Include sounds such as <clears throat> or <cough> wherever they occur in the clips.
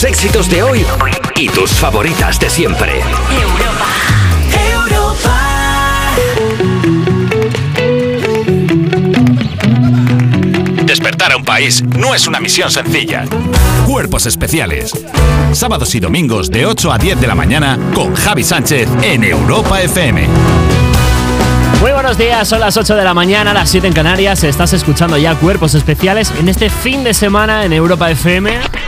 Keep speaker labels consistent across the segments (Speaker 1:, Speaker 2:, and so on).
Speaker 1: Los éxitos de hoy y tus favoritas de siempre.
Speaker 2: Europa,
Speaker 3: Despertar a un país no es una misión sencilla. Cuerpos especiales. Sábados y domingos de 8 a 10 de la mañana con Javi Sánchez en Europa FM.
Speaker 4: Muy buenos días, son las 8 de la mañana, las 7 en Canarias. Estás escuchando ya Cuerpos Especiales en este fin de semana en Europa FM.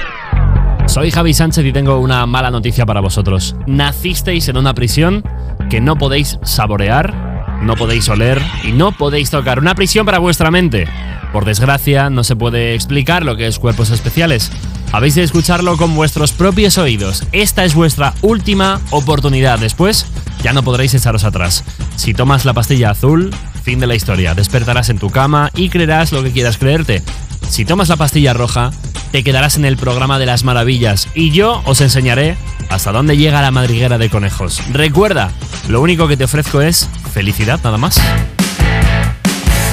Speaker 4: Soy Javi Sánchez y tengo una mala noticia para vosotros. Nacisteis en una prisión que no podéis saborear, no podéis oler y no podéis tocar. Una prisión para vuestra mente. Por desgracia, no se puede explicar lo que es Cuerpos Especiales. Habéis de escucharlo con vuestros propios oídos. Esta es vuestra última oportunidad. Después, ya no podréis echaros atrás. Si tomas la pastilla azul, fin de la historia. Despertarás en tu cama y creerás lo que quieras creerte. Si tomas la pastilla roja, te quedarás en el programa de las maravillas y yo os enseñaré hasta dónde llega la madriguera de conejos. Recuerda, lo único que te ofrezco es felicidad nada más.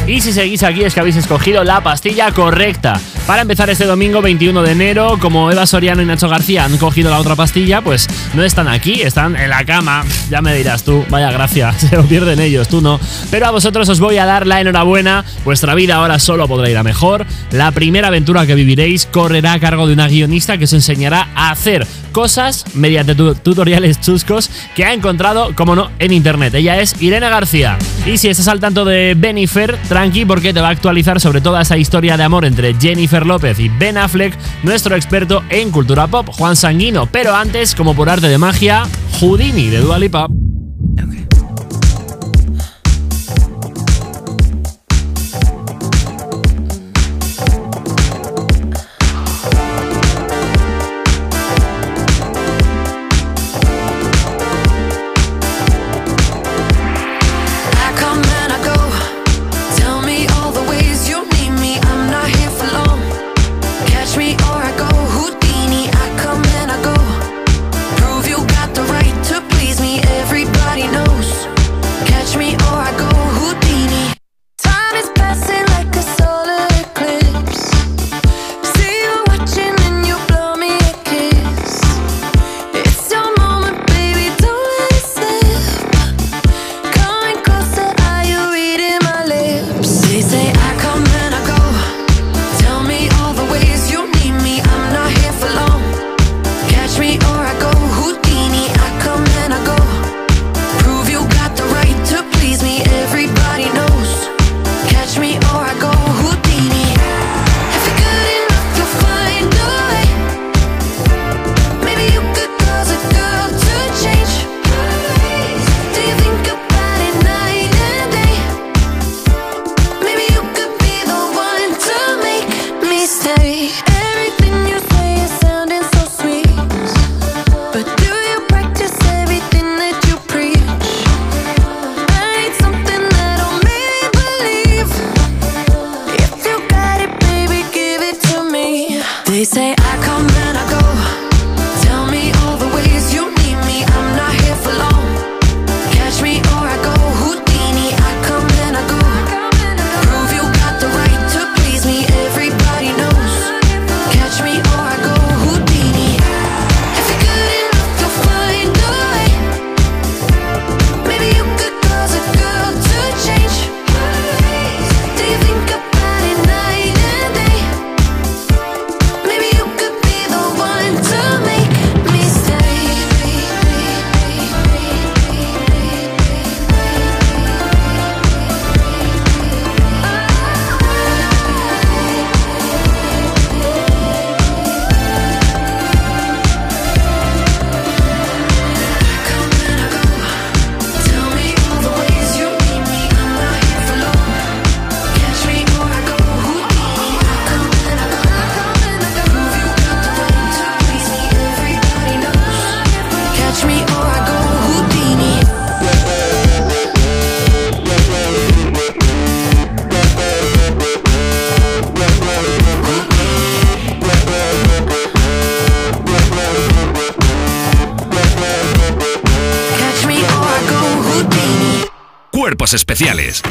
Speaker 4: Y si seguís aquí es que habéis escogido la pastilla correcta. Para empezar este domingo 21 de enero, como Eva Soriano y Nacho García han cogido la otra pastilla, pues no están aquí, están en la cama. Ya me dirás tú, vaya gracia, <laughs> se lo pierden ellos, tú no. Pero a vosotros os voy a dar la enhorabuena, vuestra vida ahora solo podrá ir a mejor. La primera aventura que viviréis correrá a cargo de una guionista que os enseñará a hacer cosas mediante tutoriales chuscos que ha encontrado, como no, en internet. Ella es Irene García. Y si estás al tanto de Benifer, tranqui porque te va a actualizar sobre toda esa historia de amor entre Jennifer López y Ben Affleck, nuestro experto en cultura pop, Juan Sanguino. Pero antes, como por arte de magia, Houdini de Dua Lipa.
Speaker 3: especiales,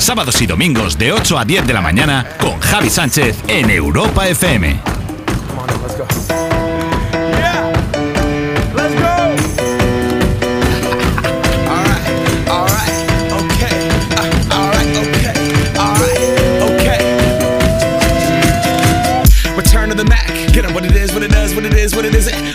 Speaker 3: sábados y domingos de 8 a 10 de la mañana con Javi Sánchez en Europa FM.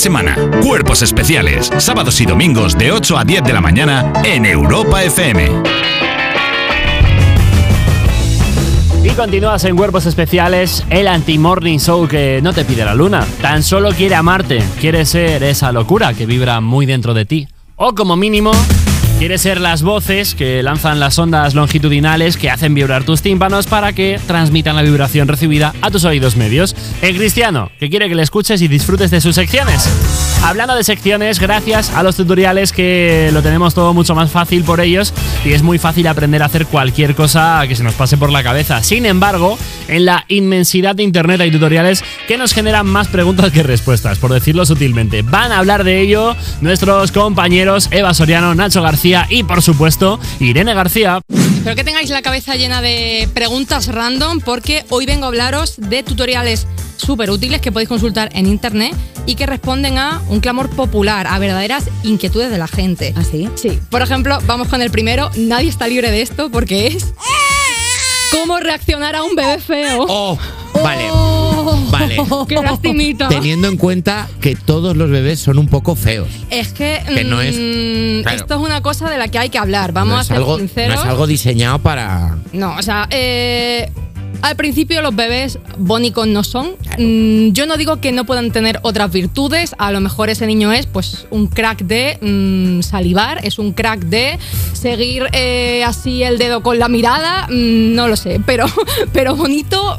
Speaker 3: Semana. Cuerpos especiales, sábados y domingos de 8 a 10 de la mañana en Europa FM.
Speaker 4: Y continúas en Cuerpos Especiales, el anti-morning show que no te pide la luna. Tan solo quiere amarte, quiere ser esa locura que vibra muy dentro de ti. O como mínimo, quiere ser las voces que lanzan las ondas longitudinales que hacen vibrar tus tímpanos para que transmitan la vibración recibida a tus oídos medios. El cristiano, que quiere que le escuches y disfrutes de sus secciones. Hablando de secciones, gracias a los tutoriales que lo tenemos todo mucho más fácil por ellos y es muy fácil aprender a hacer cualquier cosa que se nos pase por la cabeza. Sin embargo, en la inmensidad de internet hay tutoriales que nos generan más preguntas que respuestas, por decirlo sutilmente. Van a hablar de ello nuestros compañeros Eva Soriano, Nacho García y por supuesto Irene García.
Speaker 5: Espero que tengáis la cabeza llena de preguntas random porque hoy vengo a hablaros de tutoriales súper útiles que podéis consultar en internet y que responden a un clamor popular, a verdaderas inquietudes de la gente.
Speaker 6: ¿Así?
Speaker 5: Sí, por ejemplo, vamos con el primero. Nadie está libre de esto porque es cómo reaccionar a un bebé feo.
Speaker 6: Oh, vale.
Speaker 5: Oh,
Speaker 6: Vale. <laughs>
Speaker 5: ¡Qué lastimita!
Speaker 6: Teniendo en cuenta que todos los bebés son un poco feos.
Speaker 5: Es que,
Speaker 6: Que no es-
Speaker 5: mm,
Speaker 6: claro.
Speaker 5: esto es una cosa de la que hay que hablar. Vamos
Speaker 6: no,
Speaker 5: a ser
Speaker 6: algo,
Speaker 5: sinceros.
Speaker 6: no es algo diseñado para.
Speaker 5: No, o sea, eh, al principio los bebés bónicos no son. Mm, yo no digo que no puedan tener otras virtudes. A lo mejor ese niño es pues un crack de mm, salivar, es un crack de seguir eh, así el dedo con la mirada. mm, no lo sé, pero, <laughs> pero bonito.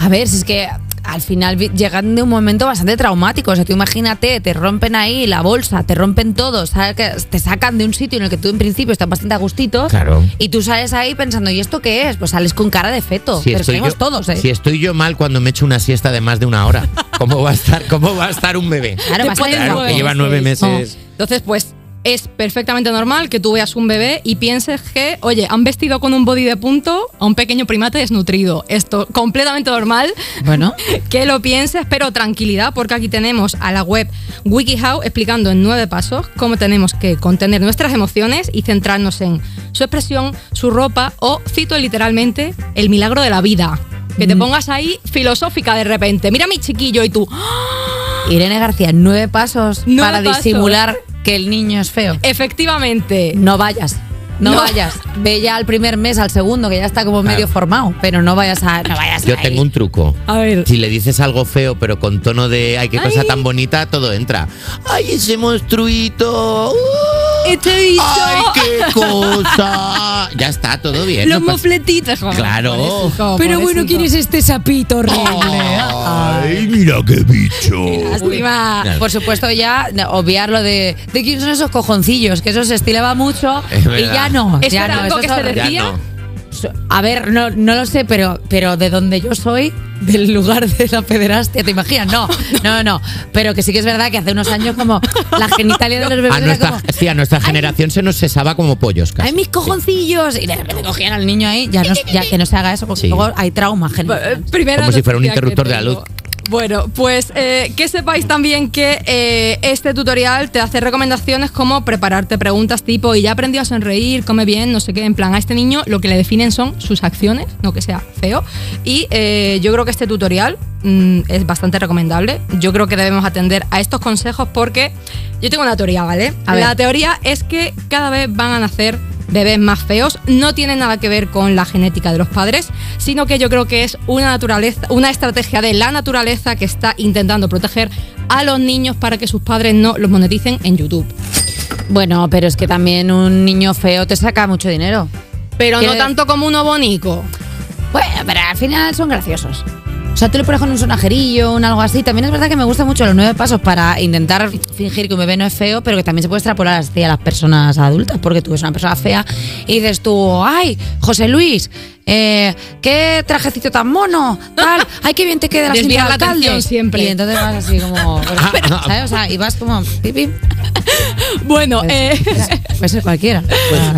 Speaker 7: A ver, si es que al final llegan de un momento bastante traumático. O sea, tú imagínate, te rompen ahí la bolsa, te rompen todo, te sacan de un sitio en el que tú en principio estás bastante a gustito.
Speaker 6: Claro.
Speaker 7: Y tú sales ahí pensando, ¿y esto qué es? Pues sales con cara de feto.
Speaker 6: Si
Speaker 7: pero
Speaker 6: yo,
Speaker 7: todos, ¿eh?
Speaker 6: si estoy yo mal cuando me echo una siesta de más de una hora, ¿cómo va a estar, cómo va a estar un bebé?
Speaker 7: Claro,
Speaker 6: Claro,
Speaker 5: nueve
Speaker 6: que lleva nueve meses.
Speaker 5: Entonces, pues es perfectamente normal que tú veas un bebé y pienses que, oye, han vestido con un body de punto a un pequeño primate desnutrido. Esto completamente normal.
Speaker 7: Bueno. <laughs>
Speaker 5: que lo pienses, pero tranquilidad, porque aquí tenemos a la web WikiHow explicando en nueve pasos cómo tenemos que contener nuestras emociones y centrarnos en su expresión, su ropa o, cito literalmente, el milagro de la vida. Que te pongas ahí filosófica de repente. Mira a mi chiquillo y tú. ¡ah!
Speaker 7: Irene García, nueve pasos
Speaker 5: Nueve
Speaker 7: para
Speaker 5: pasos.
Speaker 7: disimular que el niño es feo.
Speaker 5: Efectivamente.
Speaker 7: No vayas. No,
Speaker 5: No.
Speaker 7: vayas. Ve ya al primer mes, al segundo, que ya está como medio formado. Pero no vayas a. No vayas
Speaker 6: Yo
Speaker 7: ahí.
Speaker 6: tengo un truco.
Speaker 5: A ver.
Speaker 6: Si le dices algo feo, pero con tono de ay, qué cosa
Speaker 5: Ay.
Speaker 6: tan bonita, todo entra. ¡Ay, ese monstruito! ¡Uh!
Speaker 5: Este bicho.
Speaker 6: ¡Ay, qué cosa! Ya está, todo bien.
Speaker 5: Los
Speaker 6: no
Speaker 5: mofletitos. joder,
Speaker 6: Claro.
Speaker 5: pobrecito,
Speaker 7: Pero bueno, ¿quién es este sapito horrible?
Speaker 6: ¡Ay, mira qué bicho!
Speaker 5: Lástima.
Speaker 7: Por supuesto, ya obviar lo de. ¿De quién son esos cojoncillos? Que eso se estilaba mucho.
Speaker 6: Es
Speaker 7: Y ya no.
Speaker 5: ¿Eso
Speaker 7: ya
Speaker 5: era
Speaker 7: no,
Speaker 5: algo
Speaker 7: eso
Speaker 5: que se decía?
Speaker 7: A ver, no, no lo sé, pero, pero de donde yo soy, del lugar de la pederastia, ¿te imaginas? No, no, no. Pero que sí que es verdad que hace unos años, como la genitalia de los bebés
Speaker 6: A
Speaker 7: era
Speaker 6: nuestra,
Speaker 7: como.
Speaker 6: sí, a nuestra generación se nos cesaba como pollos casi.
Speaker 7: ¡Ay, mis cojoncillos! Y de repente cogían al niño ahí. Ya, no, ya que no se haga eso, porque
Speaker 6: Sí.
Speaker 7: luego hay trauma
Speaker 5: Eh,
Speaker 7: generacional.
Speaker 5: primera
Speaker 6: Como si fuera un interruptor de la
Speaker 5: tengo.
Speaker 6: luz.
Speaker 5: Bueno, pues eh, que sepáis también que eh, este tutorial te hace recomendaciones como prepararte preguntas tipo y ya aprendió a sonreír, come bien, no sé qué. En plan, a este niño lo que le definen son sus acciones, no que sea feo. Y eh, yo creo que este tutorial mm, es bastante recomendable. Yo creo que debemos atender a estos consejos porque yo tengo una teoría, ¿vale?
Speaker 7: A ver.
Speaker 5: La teoría es que cada vez van a nacer bebés más feos. No tiene nada que ver con la genética de los padres, sino que yo creo que es una naturaleza, una estrategia de la naturaleza que está intentando proteger a los niños para que sus padres no los moneticen en YouTube.
Speaker 7: Bueno, pero es que también un niño feo te saca mucho dinero.
Speaker 5: Pero no tanto como uno bonico.
Speaker 7: Bueno, pero al final son graciosos. O sea, tú le pones con un sonajerillo, un algo así. También es verdad que me gustan mucho los nueve pasos para intentar fingir que un bebé no es feo, pero que también se puede extrapolar hacia las personas adultas, porque tú ves una persona fea y dices tú, ay, José Luis, eh, qué trajecito tan mono, tal, <laughs> ay, qué bien te queda la
Speaker 5: Desviar
Speaker 7: del
Speaker 5: la
Speaker 7: alcalde".
Speaker 5: siempre.
Speaker 7: Y entonces vas así como, <laughs> pues, ¿sabes? O sea, y vas como, pipi, <laughs>
Speaker 5: Bueno, eh,
Speaker 7: puede ser cualquiera.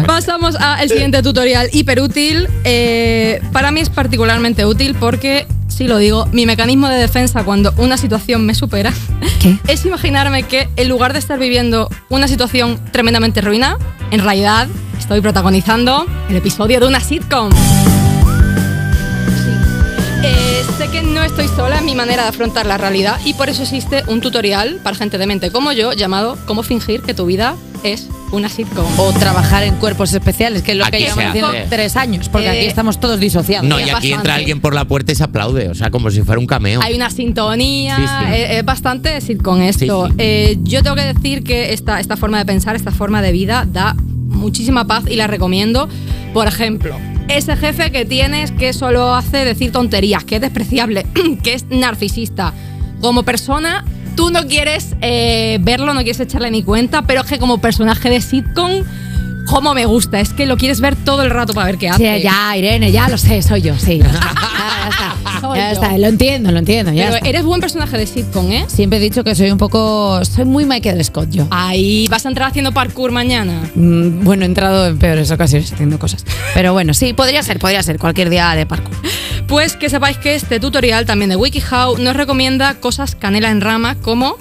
Speaker 5: Pasamos al siguiente tutorial hiperútil. Eh, para mí es particularmente útil porque, si lo digo, mi mecanismo de defensa cuando una situación me supera
Speaker 7: ¿Qué?
Speaker 5: es imaginarme que en lugar de estar viviendo una situación tremendamente ruina, en realidad estoy protagonizando el episodio de una sitcom. Eh, sé que no estoy sola en mi manera de afrontar la realidad y por eso existe un tutorial para gente de mente como yo llamado Cómo fingir que tu vida es una sitcom.
Speaker 7: O trabajar en cuerpos especiales, que es lo
Speaker 6: Aquí
Speaker 7: que llevamos haciendo tres años, porque
Speaker 5: Eh,
Speaker 7: aquí estamos todos disociados.
Speaker 6: No, y aquí entra alguien por la puerta y se aplaude, o sea, como si fuera un cameo.
Speaker 5: Hay una sintonía,
Speaker 6: Sí, sí.
Speaker 5: Es, es bastante sitcom esto.
Speaker 6: Sí, sí.
Speaker 5: Eh, yo tengo que decir que esta, esta forma de pensar, esta forma de vida da muchísima paz y la recomiendo. Por ejemplo, ese jefe que tienes que solo hace decir tonterías, que es despreciable, <clears throat> que es narcisista. Como persona, tú no quieres eh, verlo, no quieres echarle ni cuenta, pero es que como personaje de sitcom, como me gusta, es que lo quieres ver todo el rato para ver qué hace.
Speaker 7: Sí, ya, Irene, ya lo sé, soy yo, sí. <laughs> Ya está,
Speaker 5: Soy
Speaker 7: ya lo entiendo, lo entiendo, ya
Speaker 5: Pero
Speaker 7: está.
Speaker 5: eres buen personaje de sitcom, ¿eh?
Speaker 7: Siempre he dicho que soy un poco. Soy muy Michael Scott yo.
Speaker 5: Ahí vas a entrar haciendo parkour mañana.
Speaker 7: Mm, Bueno, he entrado en peores ocasiones haciendo cosas. Pero bueno, sí, podría ser, podría ser cualquier día de parkour.
Speaker 5: Pues que sepáis que este tutorial también de WikiHow nos recomienda cosas canela en rama como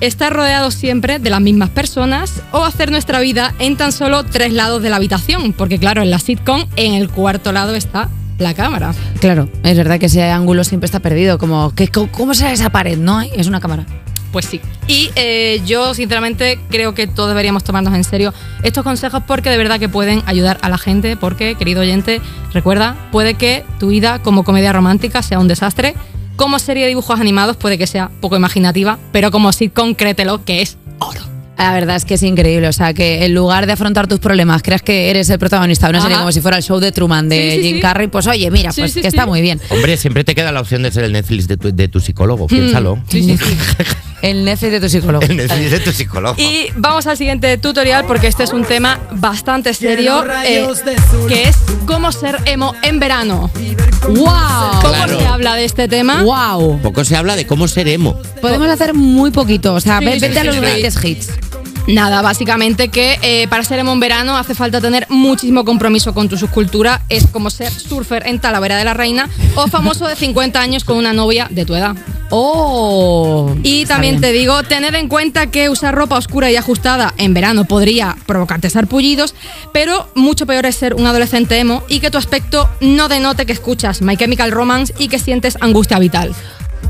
Speaker 5: estar rodeados siempre de las mismas personas o hacer nuestra vida en tan solo tres lados de la habitación, porque claro, en la sitcom en el cuarto lado está la cámara.
Speaker 7: Claro, es verdad que ese ángulo siempre está perdido. Como, que, ¿cómo será esa pared? No, es una cámara.
Speaker 5: Pues sí. Y eh, yo sinceramente creo que todos deberíamos tomarnos en serio estos consejos porque de verdad que pueden ayudar a la gente, porque, querido oyente, recuerda, puede que tu vida como comedia romántica sea un desastre, como serie de dibujos animados puede que sea poco imaginativa, pero como sitcom créetelo que es oro.
Speaker 7: La verdad es que es increíble. O sea, que en lugar de afrontar tus problemas, creas que eres el protagonista de una serie
Speaker 5: Ajá.
Speaker 7: como si fuera el show de Truman de
Speaker 5: Sí, sí,
Speaker 7: Jim
Speaker 5: sí.
Speaker 7: Carrey, pues oye, mira,
Speaker 5: Sí,
Speaker 7: pues
Speaker 5: sí,
Speaker 7: que
Speaker 5: sí.
Speaker 7: está muy bien.
Speaker 6: Hombre, siempre te queda la opción de ser el Netflix de tu, de tu psicólogo. Piénsalo. <laughs>
Speaker 7: El Netflix de tu psicólogo.
Speaker 6: El Netflix de tu psicólogo.
Speaker 5: Y vamos al siguiente tutorial porque este es un tema bastante serio, eh, que es cómo ser emo en verano.
Speaker 7: ¡Wow!
Speaker 5: ¿Cómo
Speaker 6: Claro.
Speaker 5: se habla de este tema?
Speaker 7: ¡Wow!
Speaker 6: Poco se habla de cómo ser emo.
Speaker 7: Podemos hacer muy poquito. O sea,
Speaker 5: Sí,
Speaker 7: ve-
Speaker 5: sí,
Speaker 7: vete a los greatest hits.
Speaker 5: Nada, básicamente que eh, para ser emo en verano hace falta tener muchísimo compromiso con tu subcultura. Es como ser surfer en Talavera de la Reina o famoso de 50 años con una novia de tu edad.
Speaker 7: ¡Oh!
Speaker 5: Y también te digo, tened en cuenta que usar ropa oscura y ajustada en verano podría provocarte sarpullidos, pero mucho peor es ser un adolescente emo y que tu aspecto no denote que escuchas My Chemical Romance y que sientes angustia vital.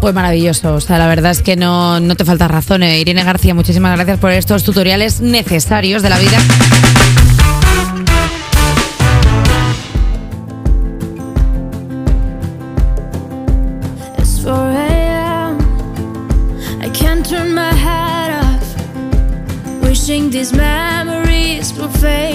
Speaker 7: Pues maravilloso, o sea, la verdad es que no, no te falta razón. eh. Irene García, muchísimas gracias por estos tutoriales necesarios de la vida.
Speaker 8: It's 4 a.m. I can't turn my head off. Wishing these memories will fade.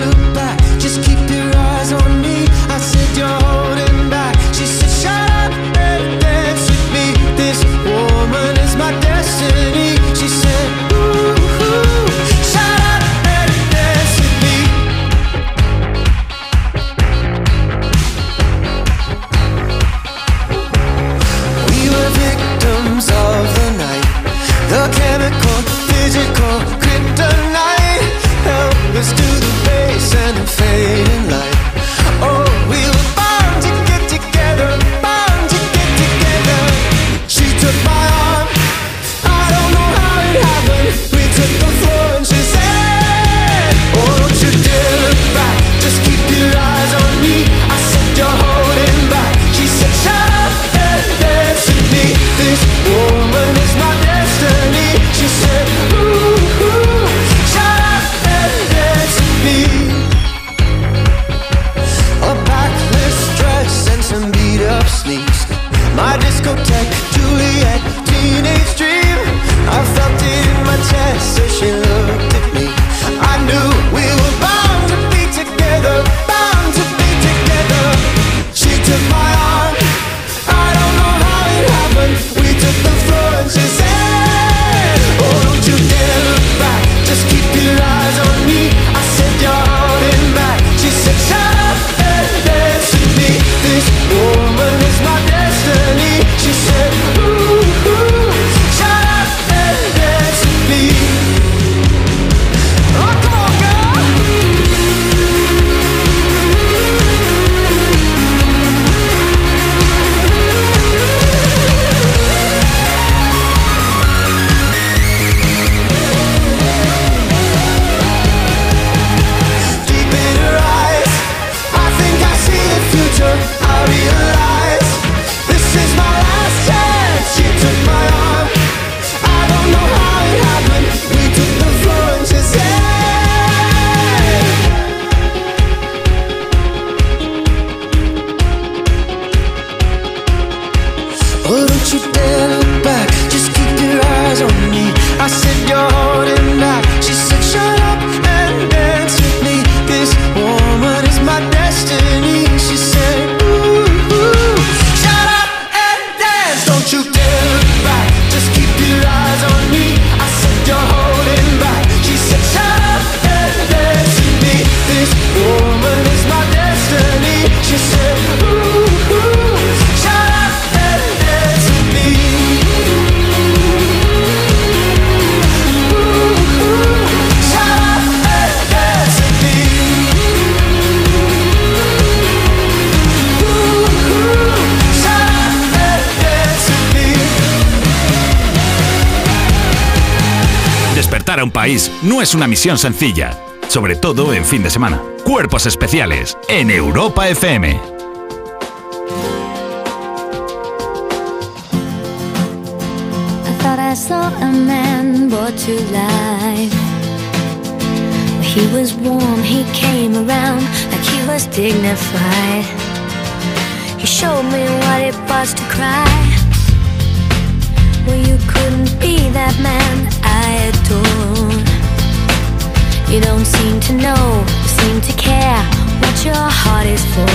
Speaker 3: Misión sencilla, sobre todo en fin de semana. Cuerpos especiales en Europa FM.
Speaker 9: He was warm, he came around like he was dignified. He showed me what it was to cry. Well, you couldn't be that man I adored. You don't seem to know, seem to care what your heart is for.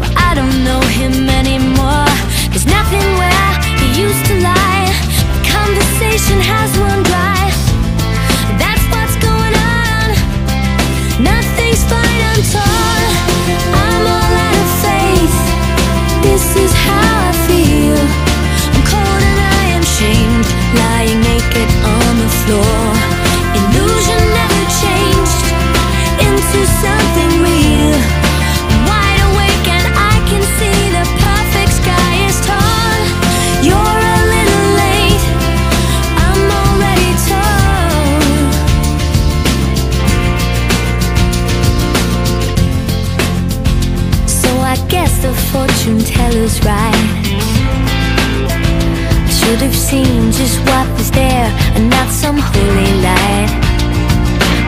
Speaker 9: Well, I don't know him anymore. There's nothing where he used to lie. Conversation has run dry. That's what's going on. Nothing's fine, I'm torn. I'm all out of faith. This is how I feel. I'm cold and I am shamed. Lying naked on the floor. Should have seen just what was there and not some holy light.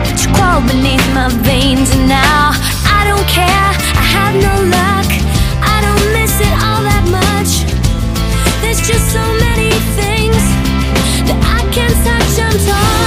Speaker 9: But you crawl beneath my veins and now I don't care. I have no luck. I don't miss it all that much. There's just so many things that I can't touch. I'm torn.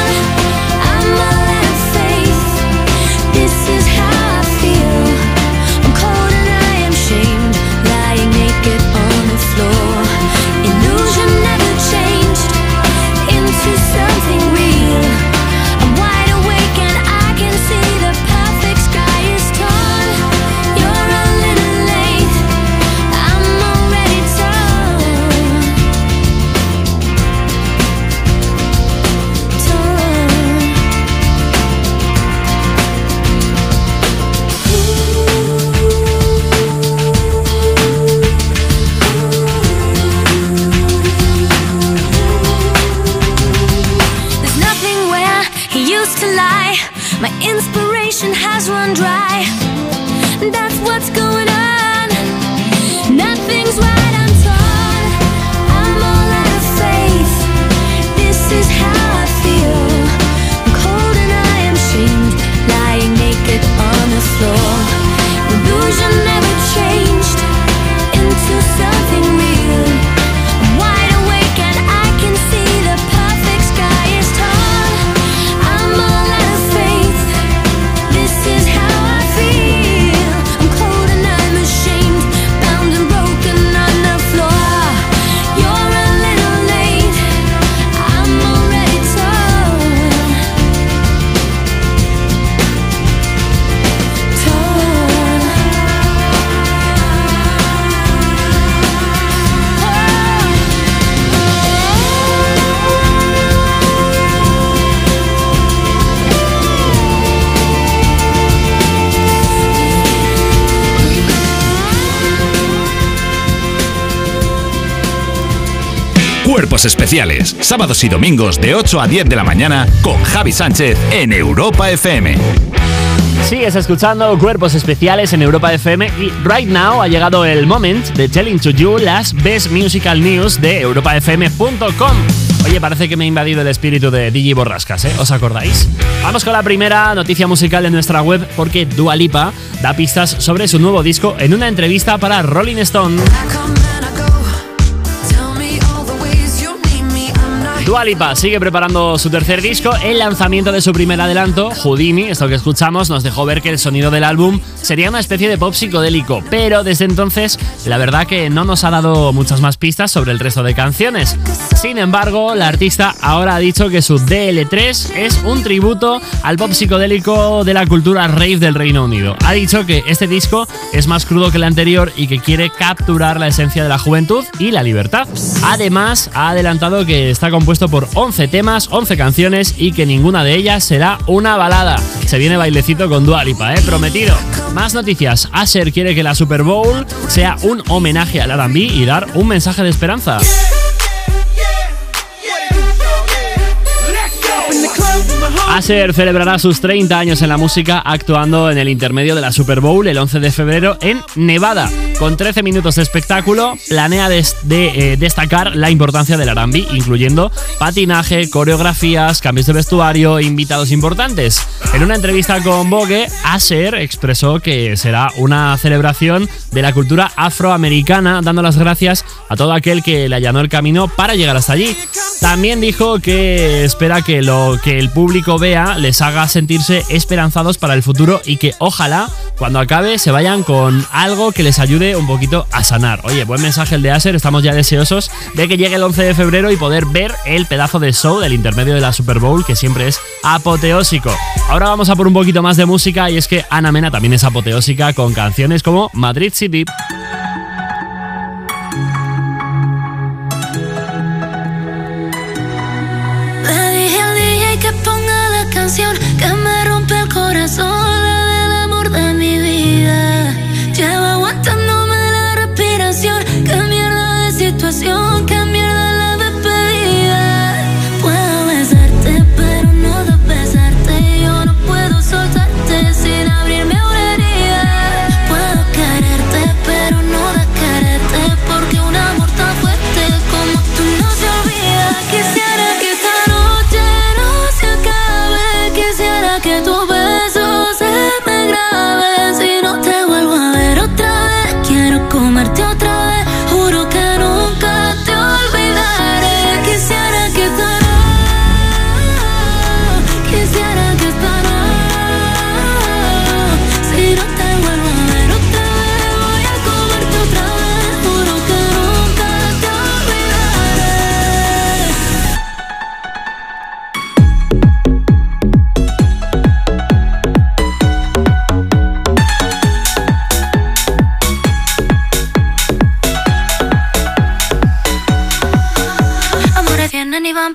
Speaker 3: Especiales, sábados y domingos de 8 a 10 de la mañana con Javi Sánchez en Europa FM.
Speaker 4: Sigues escuchando Cuerpos Especiales en Europa FM y right now ha llegado el moment de telling to you las best musical news de europafm.com. Oye, parece que me ha invadido el espíritu de DJ Borrascas, ¿eh? ¿Os acordáis? Vamos con la primera noticia musical de nuestra web porque Dua Lipa da pistas sobre su nuevo disco en una entrevista para Rolling Stone. Dua Lipa sigue preparando su tercer disco. El lanzamiento de su primer adelanto, Houdini, esto que escuchamos, nos dejó ver que el sonido del álbum sería una especie de pop psicodélico, pero desde entonces la verdad que no nos ha dado muchas más pistas sobre el resto de canciones. Sin embargo, la artista ahora ha dicho que su DL3 es un tributo al pop psicodélico de la cultura rave del Reino Unido. Ha dicho que este disco es más crudo que el anterior y que quiere capturar la esencia de la juventud y la libertad. Además, ha adelantado que está compuesto por 11 temas, 11 canciones y que ninguna de ellas será una balada. Se viene bailecito con Dua Lipa, ¿eh? Prometido. Más noticias. Asher quiere que la Super Bowl sea un homenaje al R&B y dar un mensaje de esperanza. Asher celebrará sus 30 años en la música actuando en el intermedio de la Super Bowl el 11 de febrero en Nevada. Con 13 minutos de espectáculo, planea des- de, eh, destacar la importancia del R&B, incluyendo patinaje, coreografías, cambios de vestuario e invitados importantes. En una entrevista con Vogue, Asher expresó que será una celebración de la cultura afroamericana, dando las gracias a todo aquel que le allanó el camino para llegar hasta allí. También dijo que espera que lo que el público vea les haga sentirse esperanzados para el futuro y que ojalá cuando acabe se vayan con algo que les ayude un poquito a sanar. Oye, buen mensaje el de Aser, estamos ya deseosos de que llegue el 11 de febrero y poder ver el pedazo de show del intermedio de la Super Bowl que siempre es apoteósico. Ahora vamos a por un poquito más de música y es que Ana Mena también es apoteósica con canciones como Madrid City.
Speaker 9: Dije al DJ que ponga la canción que me rompe el corazón,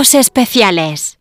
Speaker 9: Especiales.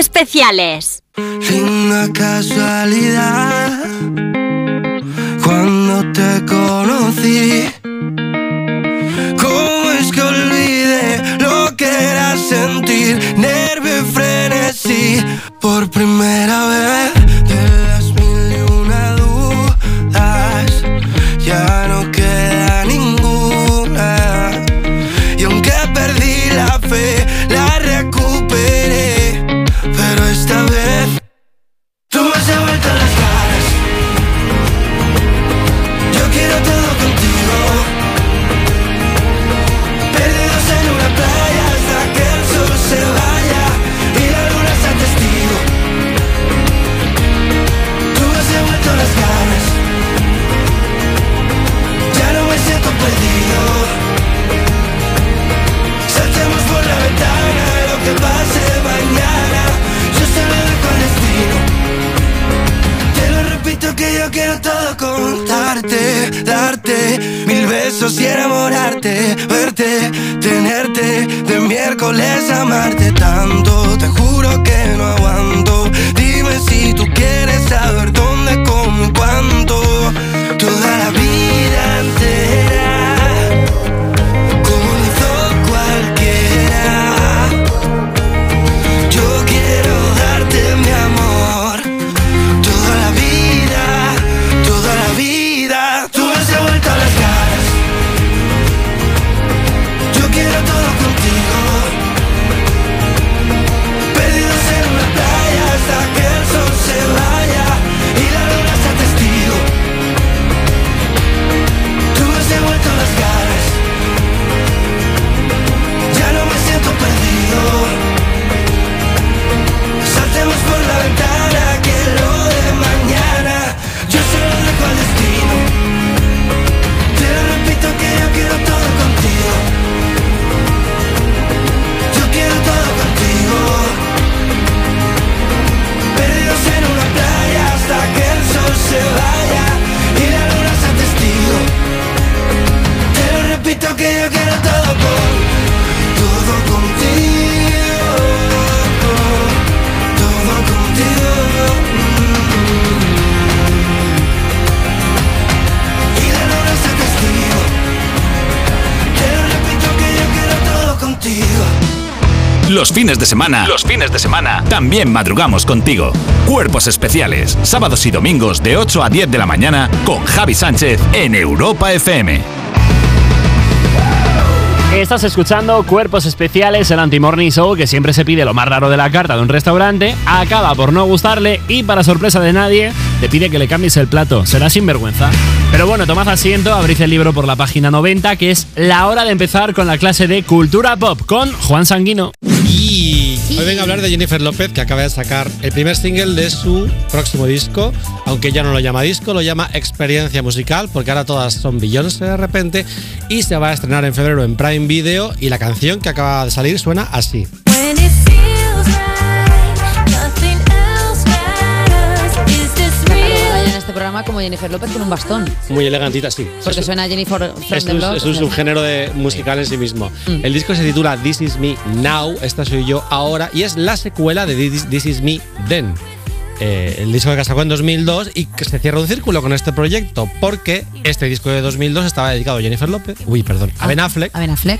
Speaker 9: Especiales.
Speaker 10: Linda casualidad
Speaker 3: fines de semana, los fines de semana, también madrugamos contigo. Cuerpos especiales, sábados y domingos de 8 a 10 de la mañana con Javi Sánchez en Europa FM.
Speaker 4: Estás escuchando Cuerpos Especiales, el Anti-Morning Show que siempre se pide lo más raro de la carta de un restaurante, acaba por no gustarle y para sorpresa de nadie te pide que le cambies el plato. Será sinvergüenza. Pero bueno, tomad asiento, abrid el libro por la página 90 que es la hora de empezar con la clase de Cultura Pop con Juan Sanguino.
Speaker 11: Hoy vengo a hablar de Jennifer López, que acaba de sacar el primer single de su próximo disco, aunque ya no lo llama disco, lo llama experiencia musical, porque ahora todas son Beyoncé de repente, y se va a estrenar en febrero en Prime Video, y la canción que acaba de salir suena así.
Speaker 9: When
Speaker 7: como Jennifer López con un bastón.
Speaker 11: Muy elegantita, sí.
Speaker 7: Porque suena a Jennifer from
Speaker 11: Es
Speaker 7: the
Speaker 11: un,
Speaker 7: Block.
Speaker 11: es un
Speaker 7: o sea.
Speaker 11: subgénero de musical en sí mismo.
Speaker 7: Mm.
Speaker 11: El disco se titula This Is Me Now, esta soy yo ahora, y es la secuela de This, This Is Me Then. Eh, el disco que sacó en 2002 y que se cierra un círculo con este proyecto porque este disco de 2002 estaba dedicado a Jennifer López, uy, perdón, a Ben Affleck.
Speaker 7: A Ben Affleck.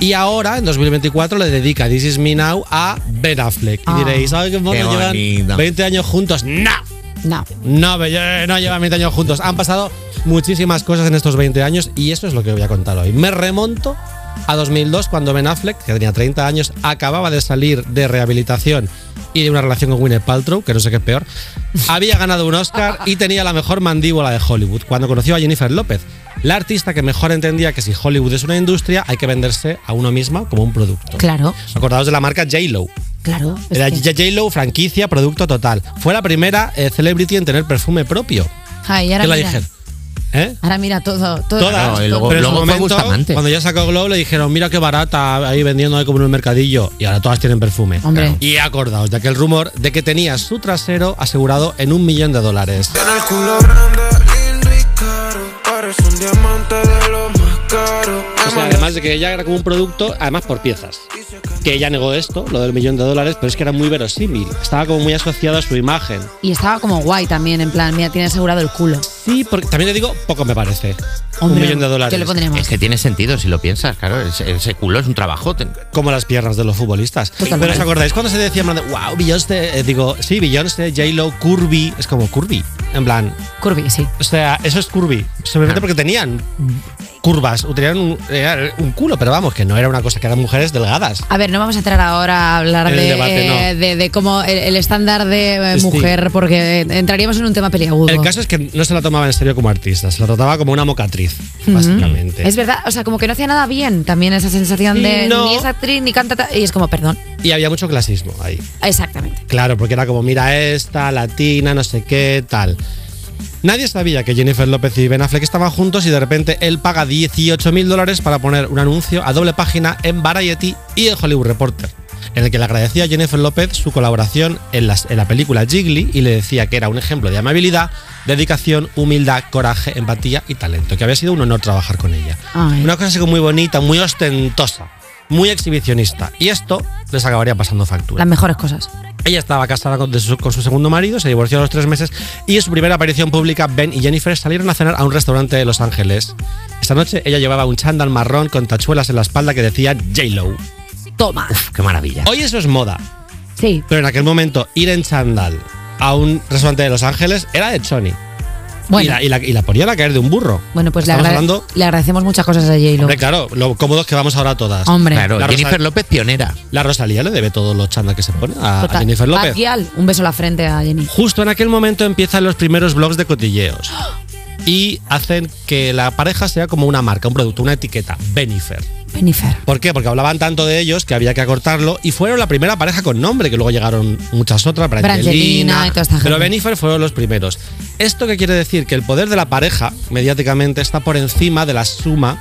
Speaker 11: Y ahora, en 2024, le dedica This Is Me Now a Ben Affleck.
Speaker 7: Ah.
Speaker 11: Y diréis, ¿sabes qué?
Speaker 6: Qué
Speaker 11: Llevan
Speaker 6: bonito.
Speaker 11: 20 años juntos. ¡No!
Speaker 7: No.
Speaker 11: No, be- no llevan 20 años juntos. Han pasado muchísimas cosas en estos 20 años y eso es lo que voy a contar hoy. Me remonto a 2002 cuando Ben Affleck, que tenía 30 años, acababa de salir de rehabilitación y de una relación con Gwyneth Paltrow, que no sé qué es peor, había ganado un Oscar y tenía la mejor mandíbula de Hollywood cuando conoció a Jennifer López, la artista que mejor entendía que si Hollywood es una industria hay que venderse a uno misma como un producto.
Speaker 7: Claro,
Speaker 11: Acordaos de la marca J-Lo.
Speaker 7: claro.
Speaker 11: Era J-Lo, franquicia, producto total. Fue la primera eh, celebrity en tener perfume propio.
Speaker 7: Ay, ahora.
Speaker 11: ¿Eh?
Speaker 7: Ahora mira todo. todo
Speaker 11: Todas.
Speaker 6: No, y luego-
Speaker 11: Pero en
Speaker 6: luego fue
Speaker 11: momento,
Speaker 6: Bustamante.
Speaker 11: cuando ya sacó Glow, le dijeron, mira qué barata, ahí vendiendo ahí como en un mercadillo. Y ahora todas tienen perfume.
Speaker 7: Hombre.
Speaker 11: Y acordaos de aquel rumor de que tenía su trasero asegurado en un millón de dólares.
Speaker 12: Tiene el culo grande, lindo y caro. Parece un diamante de lo más caro.
Speaker 11: O sea, además de que ella era como un producto, además por piezas. Que ella negó esto, lo del millón de dólares, pero es que era muy verosímil. Estaba como muy asociada a su imagen.
Speaker 7: Y estaba como guay también, en plan, mira, tiene asegurado el culo.
Speaker 11: Sí, porque también te digo, poco me parece. Un millón de dólares.
Speaker 7: Yo le más.
Speaker 6: Es que tiene sentido si lo piensas, claro. Ese, ese culo es un trabajo.
Speaker 11: como las piernas de los futbolistas.
Speaker 7: Totalmente.
Speaker 11: Pero ¿os acordáis cuando se decía, wow, Beyoncé? Eh, digo, sí, Beyoncé, J-Lo, Curvy. Es como Curvy. En plan,
Speaker 7: Curvy, sí.
Speaker 11: o sea, eso es Curvy. Simplemente porque tenían curvas, tenían un, culo, pero vamos, que no era una cosa que eran mujeres delgadas.
Speaker 7: A ver, no vamos a entrar ahora a hablar de,
Speaker 11: debate,
Speaker 7: eh,
Speaker 11: no.
Speaker 7: de, de cómo el, el estándar de eh,
Speaker 11: Sí.
Speaker 7: mujer, porque entraríamos en un tema peliagudo.
Speaker 11: El caso es que no se la tomaba en serio como artista, se la trataba como una mocatriz, básicamente.
Speaker 7: Es verdad, o sea, como que no hacía nada bien también esa sensación de
Speaker 11: no.
Speaker 7: ni es actriz ni canta. ta- Y es como, perdón.
Speaker 11: Y había mucho clasismo ahí.
Speaker 7: Exactamente.
Speaker 11: Claro, porque era como, mira esta, latina, no sé qué, tal. Nadie sabía que Jennifer López y Ben Affleck estaban juntos y de repente él paga 18 mil dólares para poner un anuncio a doble página en Variety y en Hollywood Reporter, en el que le agradecía a Jennifer López su colaboración en, las- en la película Jiggly y le decía que era un ejemplo de amabilidad, dedicación, humildad, coraje, empatía y talento, que había sido un honor trabajar con ella.
Speaker 7: Ay.
Speaker 11: Una cosa así como muy bonita, muy ostentosa, muy exhibicionista. Y esto les acabaría pasando factura.
Speaker 7: Las mejores cosas.
Speaker 11: Ella estaba casada con, de su, con su segundo marido, se divorció a los tres meses y en su primera aparición pública, Ben y Jennifer salieron a cenar a un restaurante de Los Ángeles. Esta noche ella llevaba un chándal marrón con tachuelas en la espalda que decía J-Lo.
Speaker 7: Toma.
Speaker 6: Qué maravilla.
Speaker 11: Hoy eso es moda,
Speaker 7: Sí.
Speaker 11: pero en aquel momento ir en chándal a un restaurante de Los Ángeles era de Choni.
Speaker 7: Bueno.
Speaker 11: Y, la, y, la, y la ponían a caer de un burro.
Speaker 7: Bueno, pues le,
Speaker 11: hablando-
Speaker 7: le agradecemos muchas cosas a J-Lo.
Speaker 11: Hombre, claro, lo cómodos que vamos ahora todas.
Speaker 7: Hombre.
Speaker 6: Claro,
Speaker 11: La
Speaker 6: Jennifer
Speaker 11: Rosa-
Speaker 6: López pionera.
Speaker 11: La Rosalía le debe todos los chándal que se pone a. Jennifer López.
Speaker 7: Un beso a la frente a Jenny.
Speaker 11: Justo en aquel momento empiezan los primeros blogs de cotilleos. Y hacen que la pareja sea como una marca, un producto, una etiqueta, Benifer.
Speaker 7: Benifer.
Speaker 11: ¿Por qué? Porque hablaban tanto de ellos que había que acortarlo y fueron la primera pareja con nombre, que luego llegaron muchas otras,
Speaker 7: Brangelina y toda esta
Speaker 11: pero. Benifer fueron los primeros. ¿Esto qué quiere decir? Que el poder de la pareja, mediáticamente, está por encima de la suma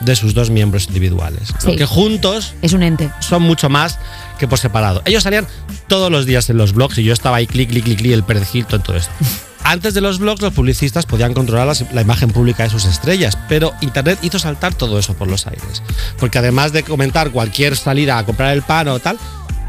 Speaker 11: de sus dos miembros individuales.
Speaker 7: Sí.
Speaker 11: Que juntos
Speaker 7: Es un ente.
Speaker 11: son mucho más que por separado. Ellos salían todos los días en los blogs y yo estaba ahí, clic, clic, clic, clic, el Hilton, todo esto. <laughs> Antes de los blogs, los publicistas podían controlar las- la imagen pública de sus estrellas, pero Internet hizo saltar todo eso por los aires. Porque además de comentar cualquier salida a comprar el pan o tal,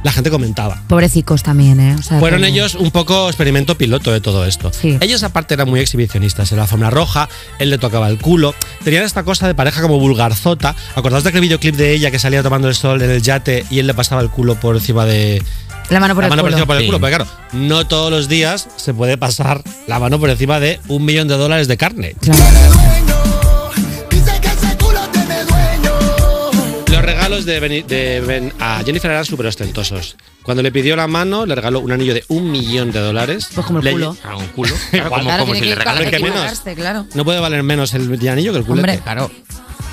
Speaker 11: la gente comentaba.
Speaker 7: Pobrecicos también, ¿eh? O sea,
Speaker 11: Fueron
Speaker 7: como-
Speaker 11: ellos un poco experimento piloto de todo esto. Ellos aparte eran muy exhibicionistas. En la alfombra roja, él le tocaba el culo. Tenían esta cosa de pareja como vulgarzota. ¿Acordaos de aquel videoclip de ella que salía tomando el sol en el yate y él le pasaba el culo por encima de...
Speaker 7: La mano por
Speaker 11: la
Speaker 7: el
Speaker 11: mano por
Speaker 7: culo.
Speaker 11: encima por el
Speaker 7: Sí.
Speaker 11: culo. Porque claro, no todos los días se puede pasar la mano por encima de un millón de dólares de carne. Los regalos de, Ben- de Ben a Jennifer eran súper ostentosos. Cuando le pidió la mano, le regaló un anillo de un millón de dólares.
Speaker 7: Pues como el
Speaker 11: Le-
Speaker 7: culo.
Speaker 11: Ah, un culo. <laughs>
Speaker 6: Claro, como- como si le culo.
Speaker 11: menos.
Speaker 7: claro.
Speaker 11: No puede valer menos el anillo que el culete.
Speaker 7: Hombre.
Speaker 11: claro.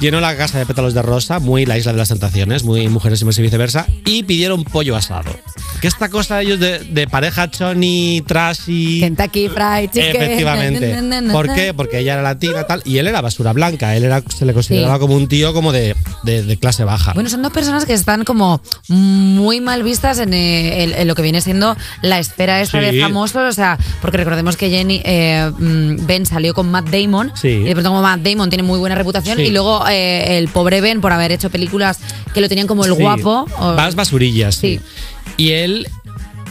Speaker 11: Llenó la casa de pétalos de rosa, muy la isla de las tentaciones, muy mujeres y viceversa, y pidieron pollo asado. Que esta cosa ellos de, de pareja choni, trashy.
Speaker 7: Kentucky Fried Chicken.
Speaker 11: Efectivamente.
Speaker 7: Na, na, na, na,
Speaker 11: ¿Por qué? Porque ella era latina tal, y él era basura blanca. Él era, se le consideraba
Speaker 7: Sí.
Speaker 11: como un tío como de, de- de clase baja.
Speaker 7: Bueno, son dos personas que están como muy mal vistas en, eh, en- lo que viene siendo la esfera esta
Speaker 11: Sí.
Speaker 7: de famosos. O sea, porque recordemos que Jenny eh, mm, Ben salió con Matt Damon.
Speaker 11: Sí.
Speaker 7: Y de pronto como Matt Damon tiene muy buena reputación. Y luego eh, el pobre Ben, por haber hecho películas que lo tenían como el
Speaker 11: Sí.
Speaker 7: guapo. o-
Speaker 11: Más basurillas, sí. Y él.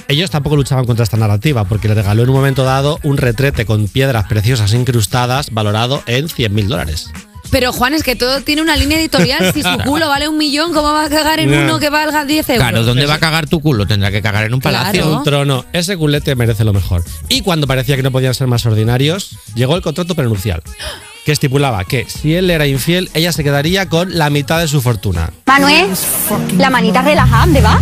Speaker 11: Ellos tampoco luchaban contra esta narrativa porque le regaló en un momento dado un retrete con piedras preciosas incrustadas valorado en 100 mil dólares.
Speaker 7: Pero Juan, es que todo tiene una línea editorial. Si su <laughs> culo vale un millón, ¿cómo va a cagar en uno que valga 10 euros?
Speaker 6: Claro, ¿dónde va a cagar tu culo? Tendrá que cagar en un palacio.
Speaker 11: Un trono. Ese culete merece lo mejor. Y cuando parecía que no podían ser más ordinarios, llegó el contrato prenupcial. <gasps> Que estipulaba que si él era infiel, ella se quedaría con la mitad de su fortuna.
Speaker 9: Manuel, la manita relajada, ¿dónde va?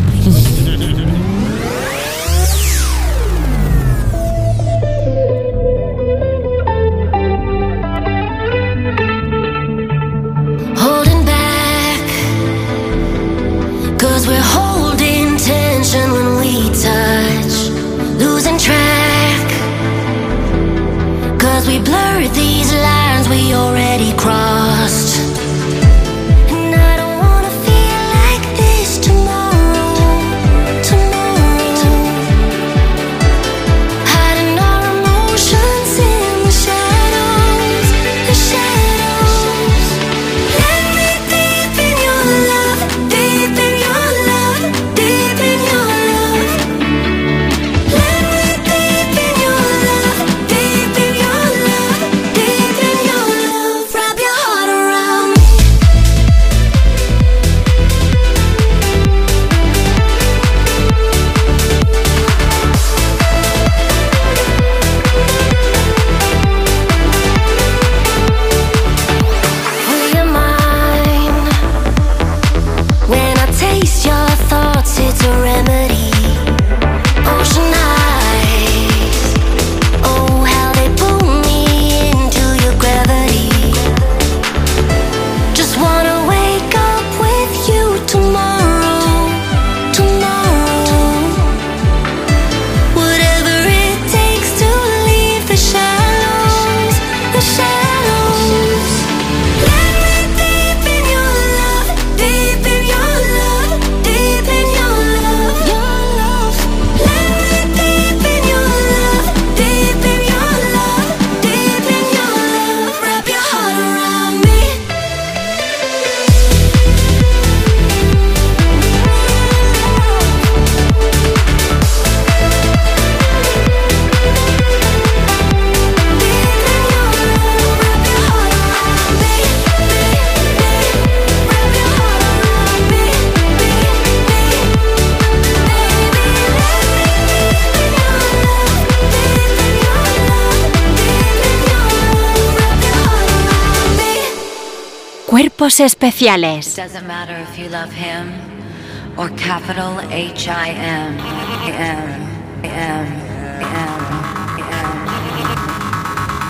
Speaker 13: M.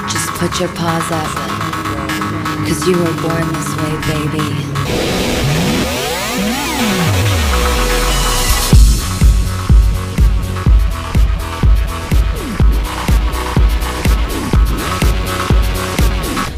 Speaker 13: Just put your paws up. Cause you were born this way, baby.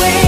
Speaker 9: In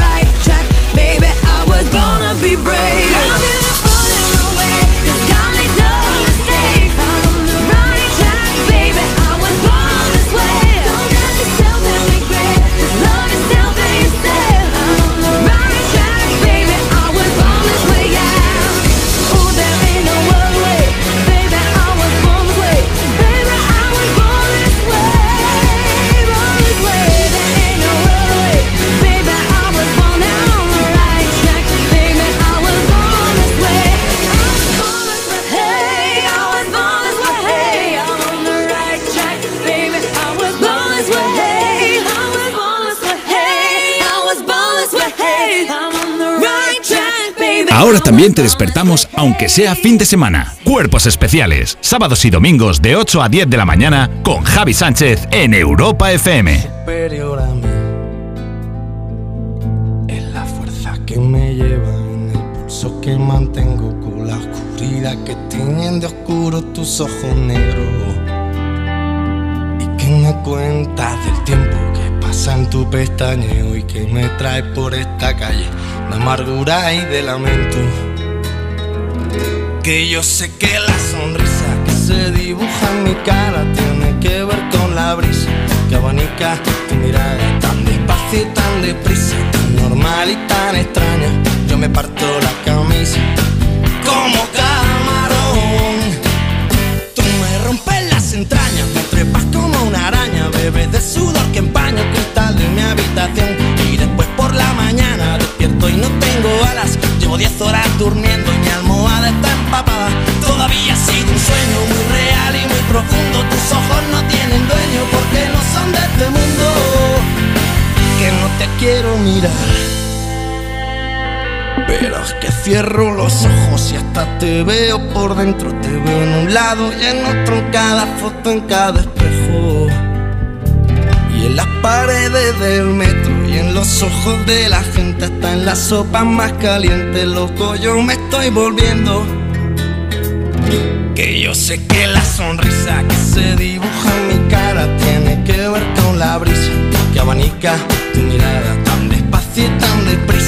Speaker 9: be brave.
Speaker 14: Ahora también te despertamos, aunque sea fin de semana. Cuerpos especiales, sábados y domingos de 8 a 10 de la mañana con Javi Sánchez en Europa FM.
Speaker 12: superior a mí. Es la fuerza que me lleva en el pulso que mantengo con la oscuridad que tienen de oscuro tus ojos negros. Y que me cuentas del tiempo que pasa en tu pestañeo y que me trae por esta calle de amargura y de lamento. Que yo sé que la sonrisa que se dibuja en mi cara tiene que ver con la brisa que abanica tu mirada tan despacio y tan deprisa, tan normal y tan extraña. Yo me parto la camisa como camarón. Tú me rompes las entrañas, me trepas como una araña, bebes de sudor Llevo 10 horas durmiendo y mi almohada está empapada. Todavía ha sido un sueño muy real y muy profundo. Tus ojos no tienen dueño porque no son de este mundo. Que no te quiero mirar. Pero es que cierro los ojos y hasta te veo por dentro. Te veo en un lado y en otro, en cada foto, en cada espejo. Y en las paredes del metro y en los ojos de la gente, hasta en la sopa más caliente, loco, yo me estoy volviendo. Que yo sé que la sonrisa que se dibuja en mi cara tiene que ver con la brisa que abanica tu mirada tan despacio y tan deprisa,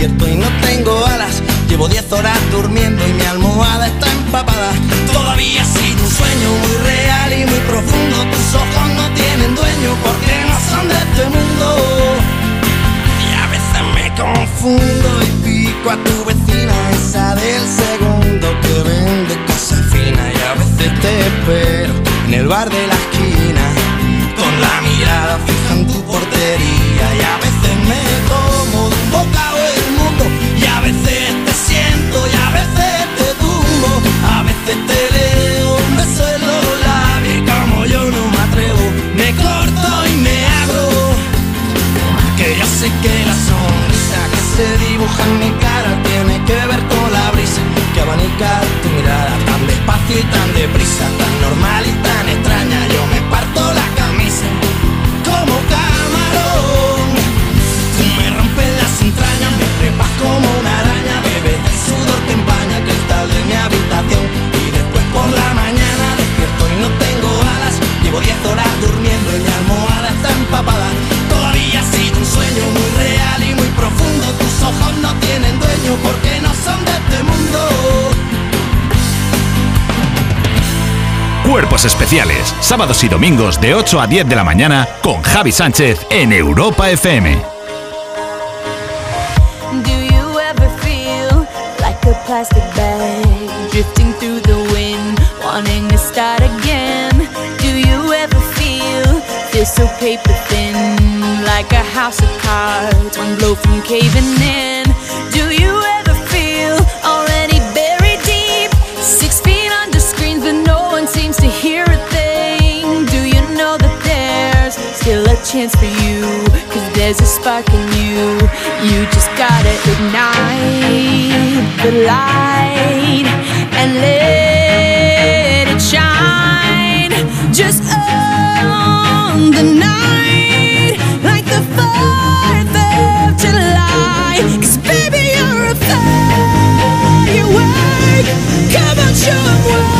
Speaker 12: despierto y no tengo alas. Llevo 10 horas durmiendo y mi almohada está empapada. Todavía ha sido un sueño muy real y muy profundo. Tus ojos no tienen dueño porque no son de este mundo. Y a veces me confundo y pico a tu vecina, esa del segundo que vende cosas finas. Y a veces te espero en el bar de la esquina, con la mirada fija en tu portería. Y a veces me como de un bocado veces te siento, y a veces te tumbo, a veces te leo
Speaker 3: especiales, sábados y domingos de 8 a 10 de la mañana con Javi Sánchez en Europa FM.
Speaker 9: Do you ever feel like a plastic bag drifting through the wind, wanting to start again? Do you ever feel feel so paper thin, like a house of cards, one blow from caving in? Do you ever chance for you? Cause there's a spark in you. You just gotta ignite the light and let it shine. Just on the night, like the 4th of July. Cause baby, you're a firework. Come on, show show 'em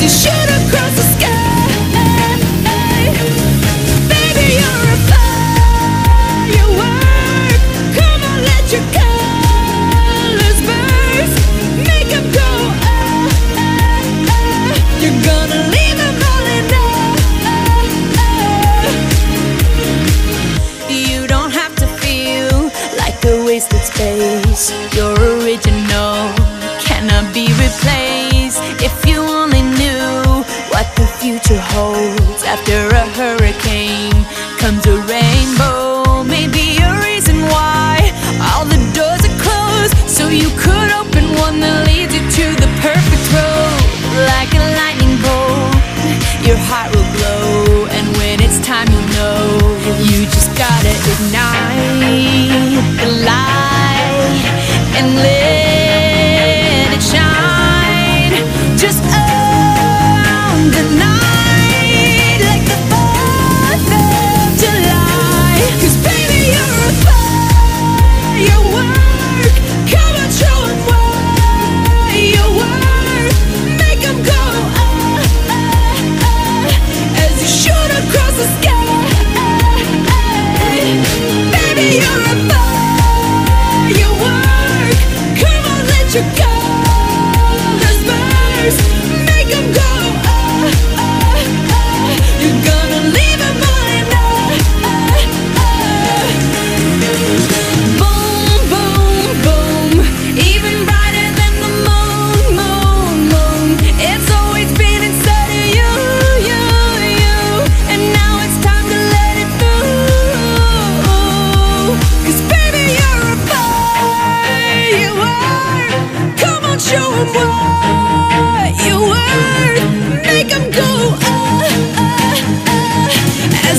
Speaker 9: You should have cried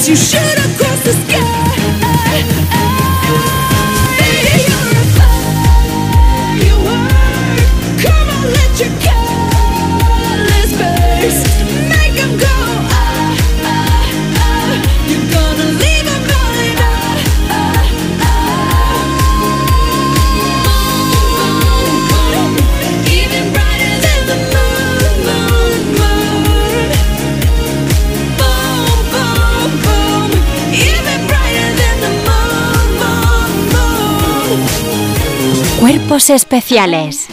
Speaker 9: you shoot especiales.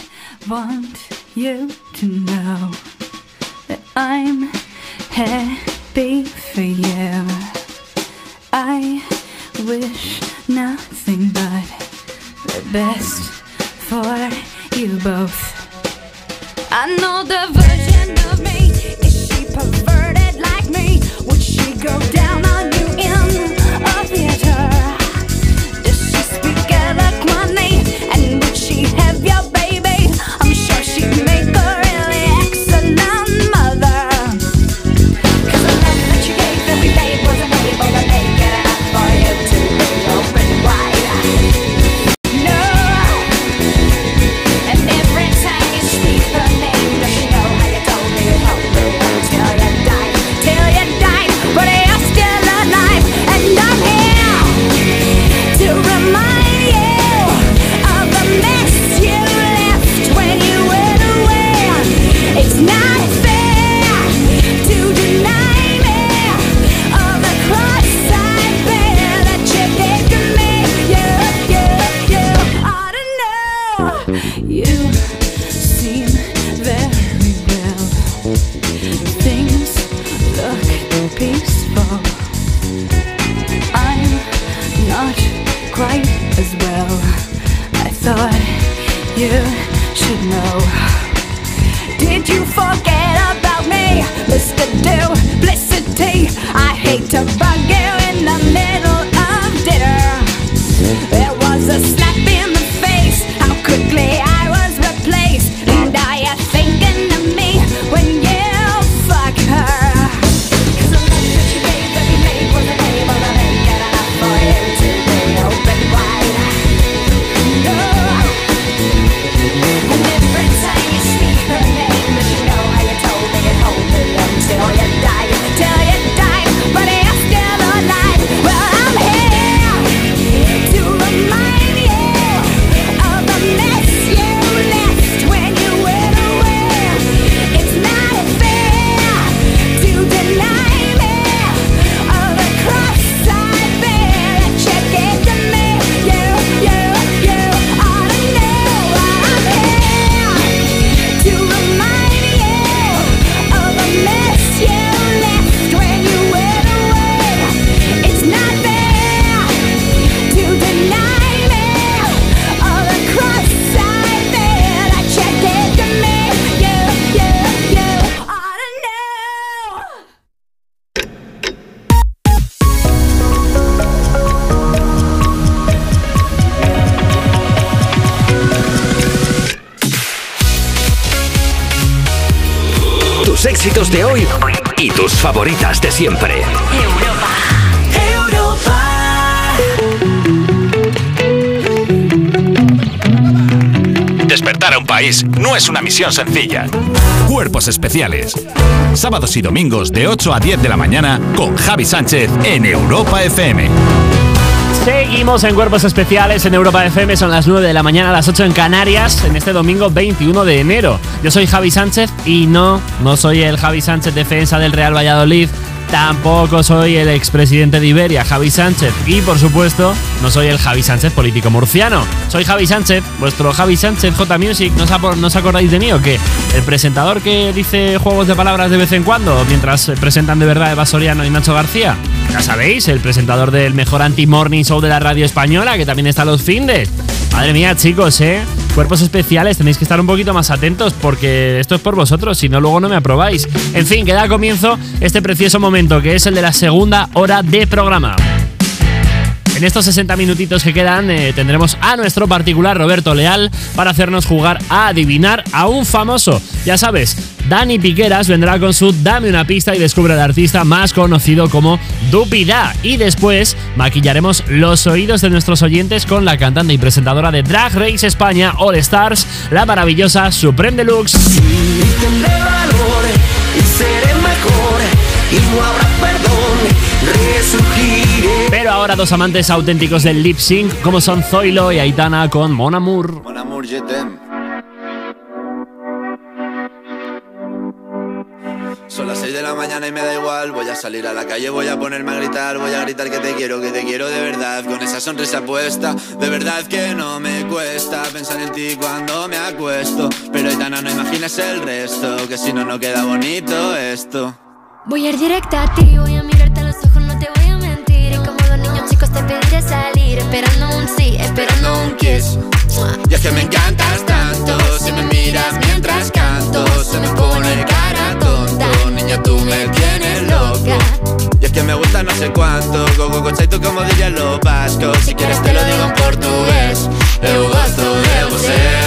Speaker 1: Tus éxitos de hoy y tus favoritas de siempre.
Speaker 14: Despertar a un país no es una misión sencilla. Cuerpos especiales. Sábados y domingos de 8 a 10 de la mañana con Javi Sánchez en Europa FM.
Speaker 4: Seguimos en Cuerpos Especiales en Europa FM, son las 9 de la mañana, las 8 en Canarias, en este domingo 21 de enero. Yo soy Javi Sánchez y no, no soy el Javi Sánchez defensa del Real Valladolid, tampoco soy el expresidente de Iberia, Javi Sánchez, y por supuesto, no soy el Javi Sánchez político murciano. Soy Javi Sánchez, vuestro Javi Sánchez J Music, ¿no os, acordáis de mí o qué? El presentador que dice juegos de palabras de vez en cuando, mientras presentan de verdad Eva Soriano y Nacho García. Ya sabéis, el presentador del mejor anti-morning show de la radio española, que también está a los findes. Madre mía, chicos, ¿eh? Cuerpos especiales, tenéis que estar un poquito más atentos porque esto es por vosotros, si no luego no me aprobáis. En fin, que da comienzo este precioso momento, que es el de la segunda hora de programa. En estos 60 minutitos que quedan eh, tendremos a nuestro particular Roberto Leal para hacernos jugar a adivinar a un famoso. Ya sabes, Dani Piqueras vendrá con su Dame una pista y descubre al artista más conocido como Dupida. Y después maquillaremos los oídos de nuestros oyentes con la cantante y presentadora de Drag Race España All Stars, la maravillosa Supreme Deluxe.
Speaker 15: Seré mejor y no habrá perdón.
Speaker 4: Pero ahora dos amantes auténticos del lip sync como son Zoilo y Aitana con Mon Amour.
Speaker 16: Mon amour, je t'aime. Son las 6 de la mañana y me da igual. Voy a salir a la calle, voy a ponerme a gritar. Voy a gritar que te quiero, que te quiero de verdad. Con esa sonrisa puesta, de verdad que no me cuesta pensar en ti cuando me acuesto. Pero Aitana, no imaginas el resto, que si no, no queda bonito esto.
Speaker 9: Voy a ir directa a ti, voy a mirarte te pediré salir, esperando un sí, esperando un kiss.
Speaker 16: Y es que me encantas tanto, si me miras mientras canto, se me pone cara tonta. Niña, tú me tienes loca. Y es que me gusta no sé cuánto, go go go tú como dirían los vascos. Si quieres te lo digo en portugués, eu gosto de você.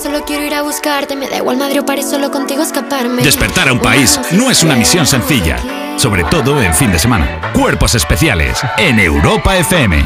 Speaker 9: Solo quiero ir a buscarte, me da igual Madrid o París, solo contigo escaparme.
Speaker 3: Despertar a un país no es una misión sencilla, sobre todo en fin de semana. Cuerpos especiales en Europa FM.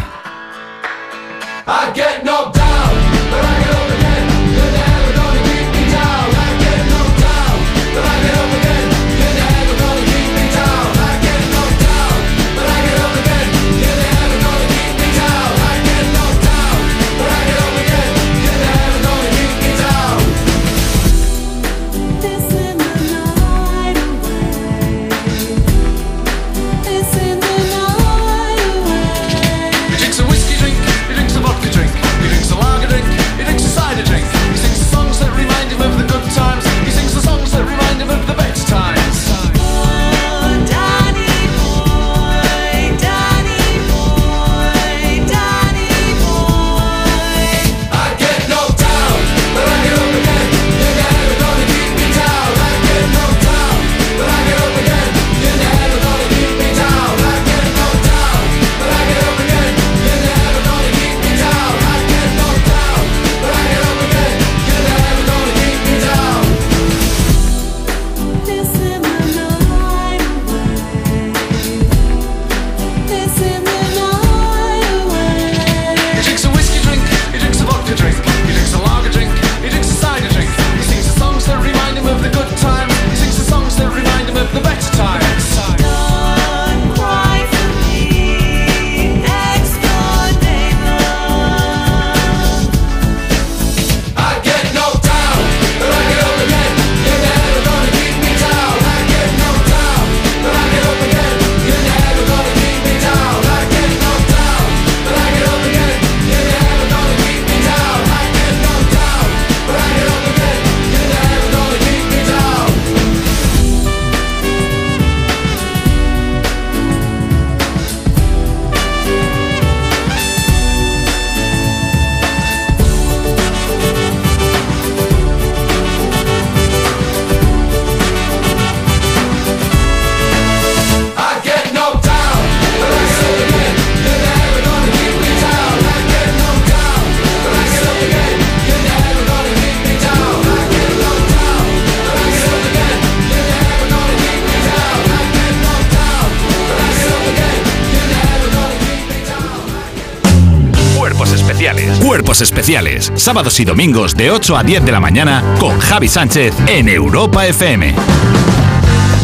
Speaker 3: Sábados y domingos de 8 a 10 de la mañana con Javi Sánchez en Europa FM.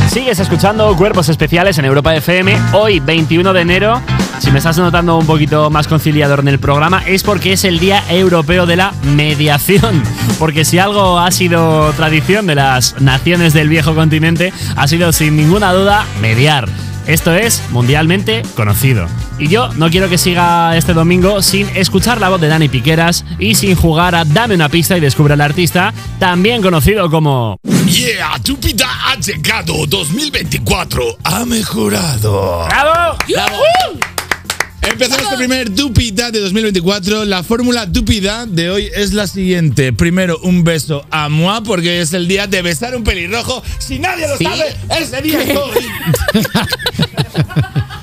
Speaker 4: Sigues escuchando Cuerpos Especiales en Europa FM. Hoy, 21 de enero, si me estás notando un poquito más conciliador en el programa, es porque es el Día Europeo de la Mediación. Porque si algo ha sido tradición de las naciones del viejo continente, ha sido sin ninguna duda mediar. Esto es mundialmente conocido. Y yo no quiero que siga este domingo sin escuchar la voz de Dani Piqueras y sin jugar a Dame una pista y descubre al artista, también conocido como...
Speaker 17: Yeah, tu vida ha llegado. 2024 ha mejorado.
Speaker 4: ¡Bravo!
Speaker 17: Empezamos el primer Dupida de 2024. La fórmula Dupida de hoy es la siguiente. Primero, un beso a Moi, porque es el día de besar un pelirrojo. Si nadie lo
Speaker 6: ¿Sí?
Speaker 17: sabe, ese día es hoy. <laughs>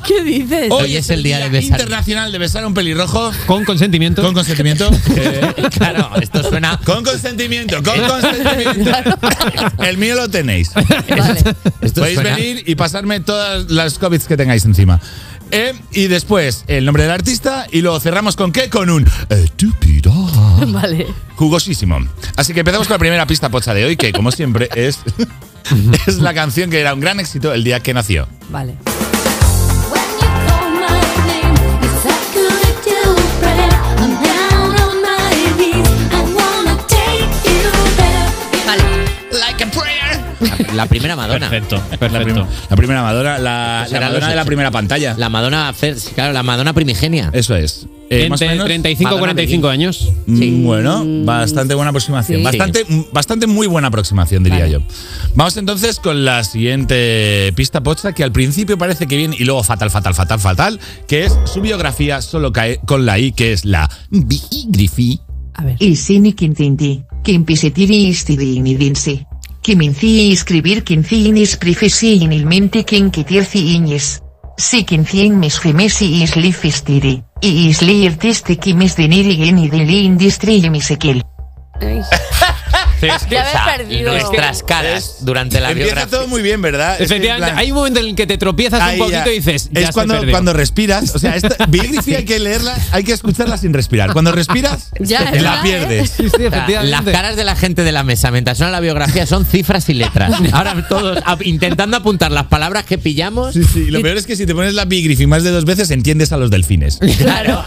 Speaker 7: ¿Qué dices?
Speaker 17: Hoy es el día internacional de besar a un pelirrojo.
Speaker 11: Con consentimiento.
Speaker 17: Con consentimiento. <laughs> Eh,
Speaker 6: claro, esto suena. <laughs>
Speaker 17: Con consentimiento, con consentimiento. El mío lo tenéis.
Speaker 6: Esto
Speaker 17: Podéis
Speaker 6: suena-
Speaker 17: venir y pasarme todas las COVID que tengáis encima. Eh, y después el nombre del artista y luego cerramos con qué? Con un estúpido. <laughs>
Speaker 7: Vale.
Speaker 17: Jugosísimo. Así que empezamos con la primera pista pocha de hoy, que como siempre es, <laughs> es la canción que era un gran éxito el día que nació.
Speaker 7: Vale.
Speaker 6: La primera Madonna.
Speaker 4: Perfecto,
Speaker 17: La,
Speaker 4: perfecto.
Speaker 17: prim- la primera Madonna, la,
Speaker 6: Pues
Speaker 17: la Madonna de la primera pantalla.
Speaker 6: La Madonna, First, claro, la Madonna primigenia.
Speaker 17: Eso es. Eh, más o menos.
Speaker 11: 35 y
Speaker 6: Madonna
Speaker 11: 45 años.
Speaker 17: Mm, Bueno, bastante buena aproximación.
Speaker 6: Sí.
Speaker 17: Bastante, bastante muy buena aproximación, diría yo. Vamos entonces con la siguiente pista pocha, que al principio parece que bien y luego fatal, fatal, fatal, fatal, que es su biografía solo cae con la I, que es la biografía.
Speaker 18: Isini quintinti, quimpisitiri istidini dinsi. Quiminci escribir quinciinis prifisi inilmente quinquitirci iñis. Si quincien mis gemesi islifistiri, y isli irtisti quimis deniri geni deli indistri y misequil. <laughs>
Speaker 7: Perdido.
Speaker 6: Nuestras caras durante la
Speaker 17: Empieza
Speaker 6: biografía.
Speaker 17: todo muy bien, ¿verdad? Es que en
Speaker 11: Efectivamente, hay un momento en el que te tropiezas
Speaker 17: Ahí
Speaker 11: un poquito
Speaker 17: ya.
Speaker 11: y dices. ya
Speaker 17: es cuando, cuando respiras. O sea, esta <laughs> biografía hay que leerla, hay que escucharla sin respirar. Cuando respiras, <laughs>
Speaker 7: Ya,
Speaker 17: te la pierdes.
Speaker 11: Sí, sí,
Speaker 6: O sea,
Speaker 11: efectivamente.
Speaker 6: las caras de la gente de la mesa mientras suena la biografía son cifras y letras. Ahora todos intentando apuntar las palabras que pillamos.
Speaker 17: Sí, sí. y Lo peor es que si te pones la biografía más de dos veces, entiendes a los delfines. <laughs>
Speaker 6: Claro.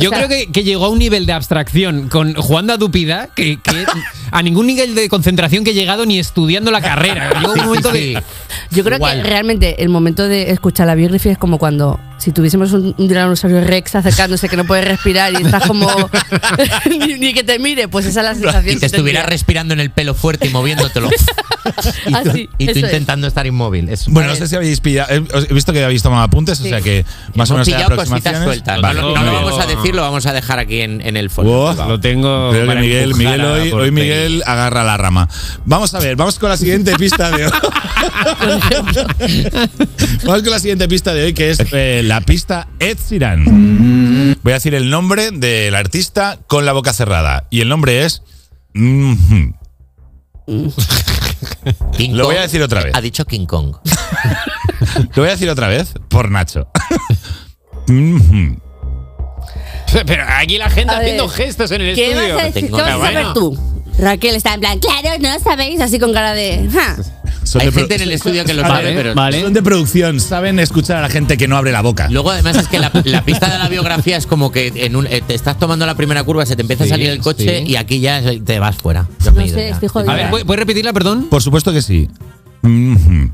Speaker 11: Yo creo que, que llegó a un nivel de abstracción con jugando a Dupida que, que a ningún nivel de concentración que he llegado ni estudiando la carrera. <laughs> Llegó un momento de.
Speaker 19: Yo creo
Speaker 6: Igual.
Speaker 19: que realmente el momento de escuchar la biografía es como cuando si tuviésemos un, un tiranosaurio rex acercándose que no puede respirar y estás como <laughs> <laughs> ni, ni que te mire, pues esa es la sensación.
Speaker 6: Y te
Speaker 19: tendría.
Speaker 6: respirando en el pelo fuerte y moviéndotelo. <laughs> y tú,
Speaker 19: Así,
Speaker 6: y tú
Speaker 19: es.
Speaker 6: intentando estar inmóvil. Es-
Speaker 17: Bueno, no sé si habéis pillado. he- visto que habéis tomado apuntes, o sea que más o
Speaker 6: Hemos
Speaker 17: menos
Speaker 6: pillado cositas
Speaker 17: aproximaciones.
Speaker 6: sueltas.
Speaker 17: Vale.
Speaker 6: no, no lo vamos a decir, lo vamos a dejar aquí en, en el foro.
Speaker 17: Oh,
Speaker 11: Lo tengo.
Speaker 17: Creo que Miguel, Miguel hoy, hoy. Miguel agarra la rama. Vamos a ver, vamos con la siguiente pista de hoy. <laughs> vamos con la siguiente pista de hoy, que es eh, la pista Ed Sheeran. Voy a decir el nombre del artista con la boca cerrada. Y el nombre es.
Speaker 6: King
Speaker 17: Lo voy a decir otra vez.
Speaker 6: Ha dicho King Kong. <laughs>
Speaker 17: Lo voy a decir otra vez por Nacho. <laughs>
Speaker 11: Pero aquí la gente
Speaker 19: A
Speaker 11: haciendo
Speaker 19: ver,
Speaker 11: gestos en el
Speaker 19: ¿Qué
Speaker 11: estudio.
Speaker 19: vas a decir? ¿Qué vas a saber tú? Raquel está en plan, claro, no sabéis, así con cara de. "Ja".
Speaker 17: Son
Speaker 6: Hay
Speaker 17: de
Speaker 6: gente en el estudio que lo
Speaker 17: Vale,
Speaker 6: sabe, pero.
Speaker 11: Vale.
Speaker 17: Son de producción, saben escuchar a la gente que no abre la boca.
Speaker 6: Luego, además, es que la, <laughs> la pista de la biografía es como que en un, eh, te estás tomando la primera curva, se te empieza
Speaker 11: Sí,
Speaker 6: a salir el coche
Speaker 11: sí.
Speaker 6: y aquí ya te vas fuera. Yo me he
Speaker 19: No
Speaker 6: ido
Speaker 19: sé,
Speaker 6: ya.
Speaker 19: estoy jodida.
Speaker 11: A ver, ¿puedes puedes repetirla, perdón?
Speaker 17: Por supuesto que sí. Mhm.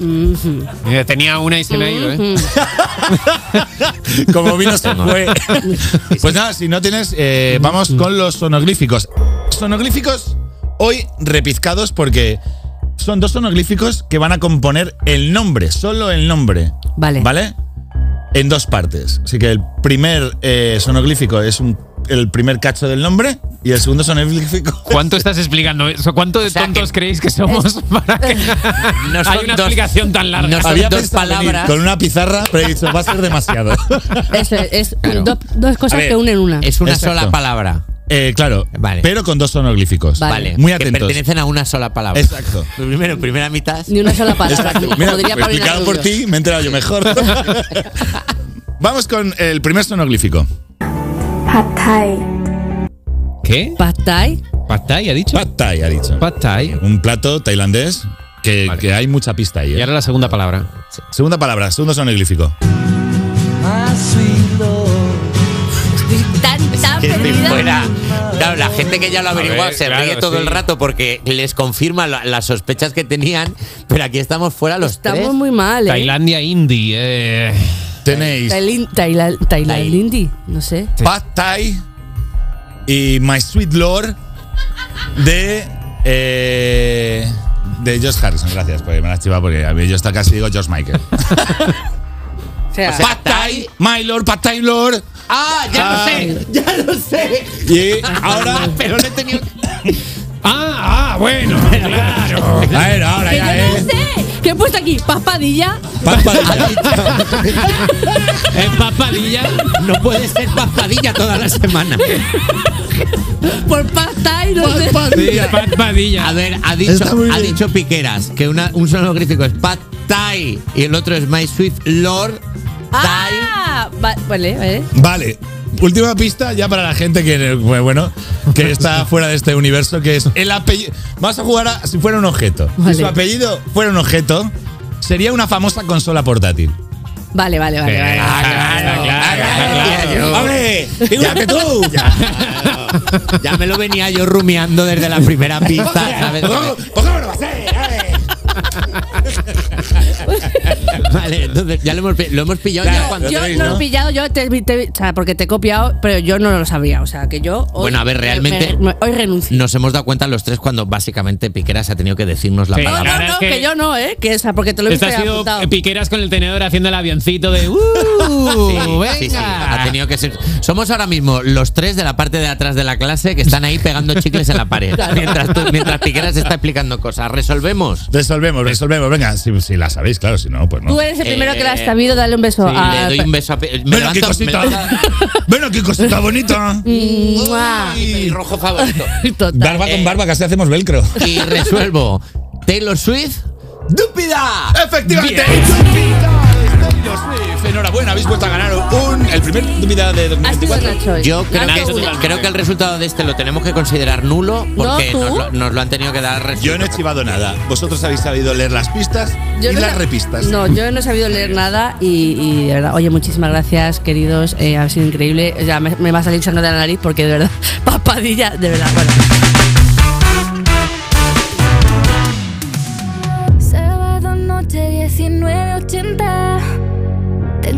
Speaker 19: Mhm.
Speaker 11: Eh, Tenía una y se me ha ido, ¿eh? <laughs>
Speaker 17: Como vino se fue. Pues nada, si no tienes, eh, vamos con los sonoglíficos. Sonoglíficos hoy repizcados porque son dos sonoglíficos que van a componer el nombre, solo el nombre.
Speaker 19: Vale.
Speaker 17: ¿Vale? En dos partes. Así que el primer eh, sonoglífico es un- el primer cacho del nombre y el segundo sonoglífico. <laughs>
Speaker 11: ¿Cuánto estás explicando eso? ¿Cuánto de tontos creéis que somos para que <laughs>
Speaker 6: No <laughs>
Speaker 11: hay una
Speaker 6: dos-
Speaker 11: explicación tan larga?
Speaker 6: no
Speaker 17: Había
Speaker 6: dos palabras.
Speaker 17: con una pizarra, pero he dicho, va a ser demasiado.
Speaker 19: Eso es, es
Speaker 6: Claro.
Speaker 19: do- dos cosas
Speaker 17: ver,
Speaker 19: que unen una.
Speaker 6: Es una
Speaker 17: Exacto.
Speaker 6: sola palabra.
Speaker 17: Eh, claro,
Speaker 6: Vale.
Speaker 17: pero con dos sonoglíficos.
Speaker 19: Vale.
Speaker 17: Muy
Speaker 6: Que
Speaker 17: atentos.
Speaker 6: pertenecen a una sola palabra.
Speaker 17: Exacto. <laughs>
Speaker 6: Primero, primera mitad.
Speaker 19: Ni una sola palabra.
Speaker 17: Mira, explicado por ti, me he enterado yo mejor. <laughs> Vamos con el primer sonoglífico.
Speaker 9: Pad Thai.
Speaker 17: ¿Qué?
Speaker 19: Pad Thai.
Speaker 17: Pad Thai ha dicho. Pad Thai ha dicho. Pad Thai. Un plato tailandés que, que hay mucha pista ahí. ¿eh? Y ahora
Speaker 11: la segunda palabra.
Speaker 17: Segunda palabra, segundo sonoglífico.
Speaker 19: Estoy tan, tan
Speaker 6: Que estoy
Speaker 19: perdida.
Speaker 6: fuera. Claro, la gente que ya lo ha averiguado
Speaker 11: ver,
Speaker 6: se
Speaker 11: claro,
Speaker 6: ríe todo
Speaker 11: sí.
Speaker 6: el rato porque les confirma la- las sospechas que tenían, pero aquí estamos fuera los
Speaker 19: Estamos
Speaker 6: tres.
Speaker 19: muy mal, ¿eh?
Speaker 11: Tailandia Indie. Eh.
Speaker 17: Tenéis
Speaker 19: Tailin- Taila- Tailandindi, no sé.
Speaker 17: Pad Thai y My Sweet Lord de. eh, de Josh Harrison. Gracias, pues me la has chivado porque a mí yo hasta casi digo Josh Michael. <laughs>
Speaker 19: O sea,
Speaker 17: Pad Thai, My Lord, Pad Thai Lord.
Speaker 6: ¡Ah, ya
Speaker 17: Ah.
Speaker 6: lo sé! <laughs> ¡Ya lo sé!
Speaker 17: Y ahora. <laughs>
Speaker 6: pero no he tenido.
Speaker 11: Ah, ah, bueno, claro. <laughs>
Speaker 17: A ver, ahora
Speaker 19: que
Speaker 17: ya,
Speaker 19: yo no sé. ¿Qué he puesto aquí? Paspadilla.
Speaker 17: Pad Padilla.
Speaker 11: En papadilla.
Speaker 6: No puede ser paspadilla toda la semana.
Speaker 19: Por Pad Thai, no sé.
Speaker 11: Sí, papadilla.
Speaker 6: A ver, ha dicho, ha dicho Piqueras que una, un sonográfico es Pad Thai y el otro es My Sweet Lord.
Speaker 19: Ah, va- vale, vale.
Speaker 17: Vale. Última pista ya para la gente que pues, bueno que <laughs> está fuera de este universo que es el apellido. Vamos a jugar a si fuera un objeto.
Speaker 19: Vale.
Speaker 17: Si su apellido fuera un objeto, sería una famosa consola portátil.
Speaker 19: Vale, vale, vale. vale.
Speaker 6: Claro, claro.
Speaker 17: ¡Hombre! ¡Igual que tú!
Speaker 6: Ya me lo venía yo rumiando desde la primera pista, ¿sabes?
Speaker 17: ¿Cómo, cómo lo va a hacer? <laughs>
Speaker 6: Vale, entonces ya lo hemos, lo hemos pillado ya cuando.
Speaker 19: Yo
Speaker 17: tenéis,
Speaker 19: no lo
Speaker 17: ¿no?
Speaker 19: he pillado, yo te, te- o sea, porque te he copiado, pero yo no lo sabía. O sea, que yo. hoy
Speaker 6: Bueno, a ver,
Speaker 19: me-
Speaker 6: realmente-
Speaker 19: me- me- hoy renuncio.
Speaker 6: Nos hemos dado cuenta los tres cuando básicamente Piqueras ha tenido que decirnos la
Speaker 11: Sí,
Speaker 19: No,
Speaker 6: palabra.
Speaker 11: la
Speaker 19: no, no,
Speaker 11: es
Speaker 19: que,
Speaker 11: que-
Speaker 19: yo no, ¿eh? Que, o sea, porque te lo he visto
Speaker 11: sido
Speaker 19: apuntado.
Speaker 11: piqueras con el tenedor haciendo el avioncito de. ¡Uh!
Speaker 6: Sí, sí, sí,
Speaker 11: venga.
Speaker 6: ha tenido que ser. Somos ahora mismo los tres de la parte de atrás de la clase que están ahí pegando chicles en la pared. <laughs> Mientras, tú- mientras Piqueras está explicando cosas. ¿Resolvemos?
Speaker 17: Resolvemos, resolvemos. Venga, si, si la sabéis, claro, si no, pues no.
Speaker 19: Tú eres el primero
Speaker 6: Eh,
Speaker 19: que la has sabido, dale un beso
Speaker 6: Sí,
Speaker 19: a.
Speaker 6: le doy un beso a me
Speaker 17: Ven aquí, cosita. <laughs> Ven aquí, cosita bonita.
Speaker 19: Mua.
Speaker 6: Mi rojo favorito. <laughs>
Speaker 19: Total.
Speaker 17: Barba con barba, casi hacemos velcro.
Speaker 6: Y <laughs> resuelvo. Taylor Swift. ¡Dúpida!
Speaker 17: Efectivamente. Enhorabuena, habéis vuelto a ganar un, el primer dúpida de
Speaker 19: Ha sido
Speaker 17: 2024.
Speaker 19: Nacho. hoy.
Speaker 6: Yo creo
Speaker 19: Nacho,
Speaker 6: que,
Speaker 19: una.
Speaker 6: creo que el resultado de este lo tenemos que considerar nulo porque nos, lo, nos lo han tenido que dar.
Speaker 17: Yo no he chivado nada. Vosotros habéis sabido leer las pistas
Speaker 19: Yo
Speaker 17: y
Speaker 19: no
Speaker 17: las repistas.
Speaker 19: No, yo no he sabido leer nada y, y de verdad, oye, muchísimas gracias, queridos. eh, ha sido increíble. Ya me, me va a salir sangre de la nariz porque de verdad, <laughs> papadilla, de verdad. Bueno,
Speaker 9: Sábado noche 19.80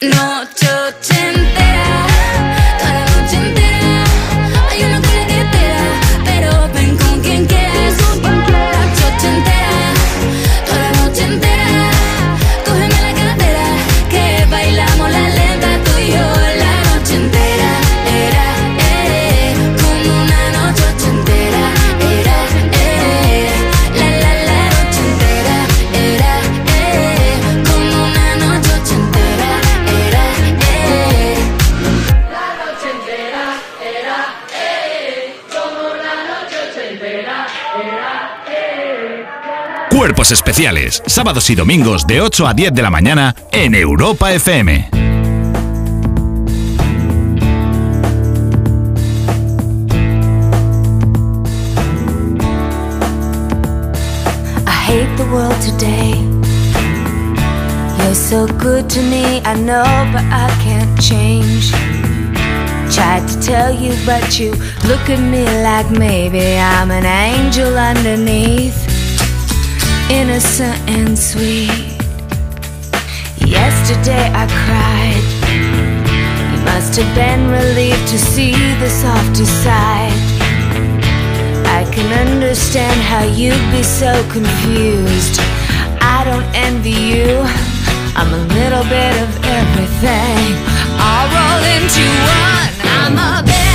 Speaker 20: No
Speaker 14: programas especiales, sábados y domingos de 8 a 10 de la mañana en Europa FM.
Speaker 21: I hate the world today. You're so good to me, I know, but I can't change. Tried to tell you, but you look at me like maybe I'm an angel underneath. innocent and sweet. Yesterday I cried. You must have been relieved to see the softer side. I can understand how you'd be so confused. I don't envy you. I'm a little bit of everything. I'll roll into one. I'm a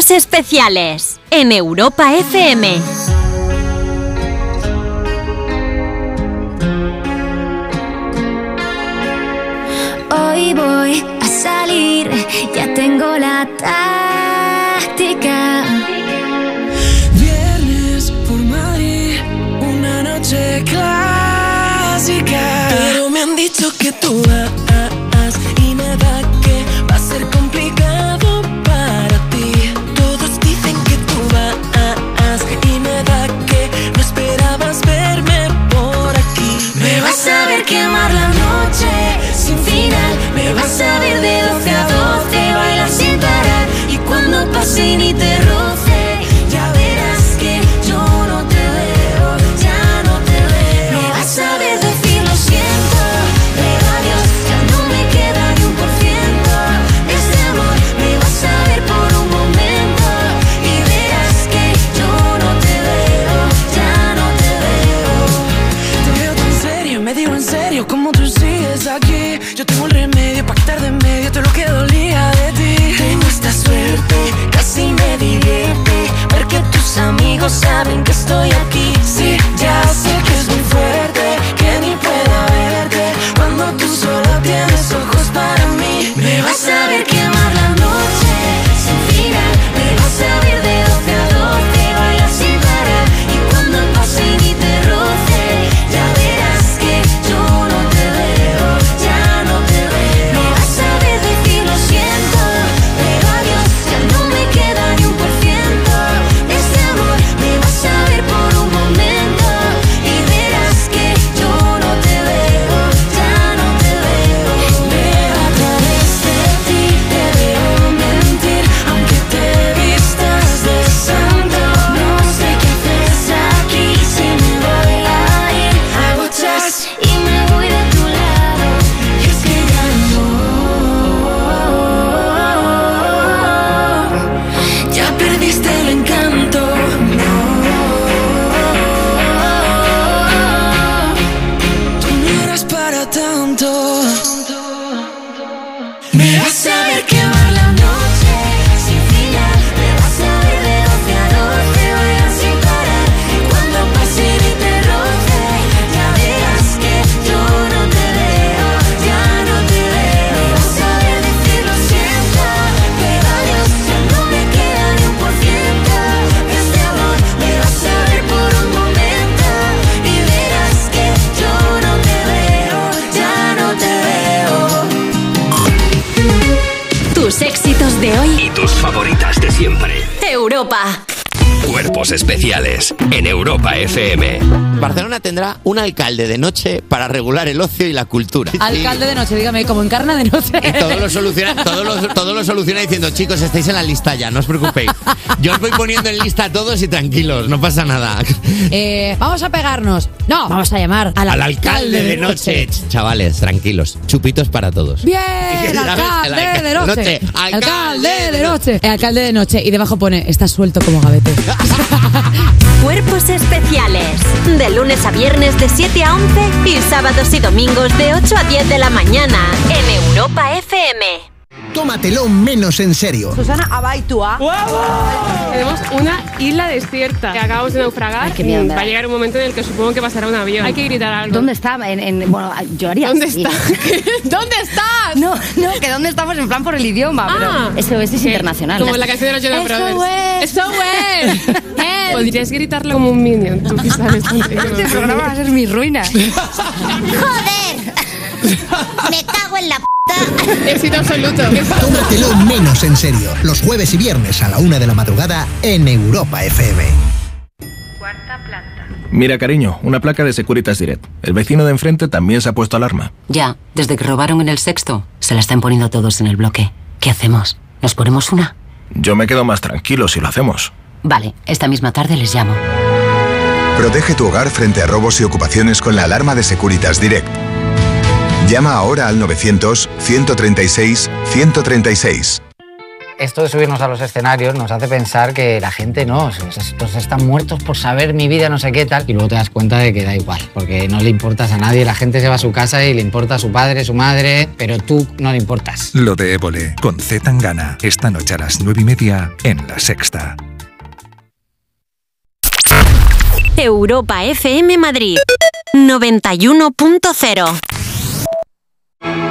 Speaker 22: Cuerpos especiales en Europa FM.
Speaker 21: Hoy voy a salir, ya tengo la táctica.
Speaker 9: Viernes por Madrid, una noche clásica. Pero me han dicho que tú vas
Speaker 1: FM.
Speaker 6: Un alcalde de noche para regular el ocio y la cultura.
Speaker 7: Alcalde de noche, dígame, como encarna de noche.
Speaker 6: Y todo lo, soluciona, todo, lo, todo lo soluciona diciendo, chicos, estáis en la lista ya, no os preocupéis. Yo os voy poniendo en lista a todos y tranquilos, no pasa nada.
Speaker 7: Eh, vamos a pegarnos. No, vamos a llamar al,
Speaker 6: Al alcalde de noche. Chavales, tranquilos, chupitos para todos.
Speaker 7: Bien, <laughs>
Speaker 6: El
Speaker 7: alcalde de noche.
Speaker 6: Alcalde
Speaker 7: Alcalde de noche. El alcalde de noche. Y debajo pone, estás suelto como gavete. <laughs> <laughs>
Speaker 22: Cuerpos especiales. De lunes a viernes de 7 a 11 y sábados y domingos de 8 a 10 de la mañana en Europa FM.
Speaker 23: Tómatelo menos en serio.
Speaker 24: Susana Abaitua. Tenemos una isla desierta que acabamos de naufragar.
Speaker 19: qué miedo
Speaker 24: Va a llegar un momento en el que supongo que pasará un avión. Hay que gritar algo.
Speaker 19: ¿Dónde está? En, en- bueno, yo haría
Speaker 24: ¿Dónde
Speaker 19: así.
Speaker 24: está? <laughs> ¿Dónde estás?
Speaker 19: No, no, que dónde estamos en plan por el idioma,
Speaker 24: Ah.
Speaker 19: pero SOS es internacional.
Speaker 24: Como la canción de los Jonas Brothers.
Speaker 19: SOS.
Speaker 24: ¡SOS! <laughs> Podrías gritarlo como un minion, tú que sabes. <laughs>
Speaker 19: Este programa va a ser mi ruina.
Speaker 25: ¡Joder! Me cago en la p. <laughs>
Speaker 24: Éxito absoluto.
Speaker 23: Tómatelo menos en serio. Los jueves y viernes a la una de la madrugada en Europa FM.
Speaker 26: Mira, cariño, una placa de Securitas Direct. El vecino de enfrente también se ha puesto alarma.
Speaker 27: Ya, desde que robaron en el sexto, se la están poniendo todos en el bloque. ¿Qué hacemos? ¿Nos ponemos una?
Speaker 26: Yo me quedo más tranquilo si lo hacemos.
Speaker 27: Vale, esta misma tarde les llamo.
Speaker 28: Protege tu hogar frente a robos y ocupaciones con la alarma de Securitas Direct. Llama ahora al 900-136-136.
Speaker 29: Esto de subirnos a los escenarios nos hace pensar que la gente no, estos están muertos por saber mi vida, no sé qué tal, y luego te das cuenta de que da igual, porque no le importas a nadie, la gente se va a su casa y le importa a su padre, su madre, pero tú no le importas.
Speaker 30: Lo de Évole con Z Tangana. Esta noche a las nueve y media en La Sexta.
Speaker 22: Europa FM Madrid 91.0
Speaker 12: Cause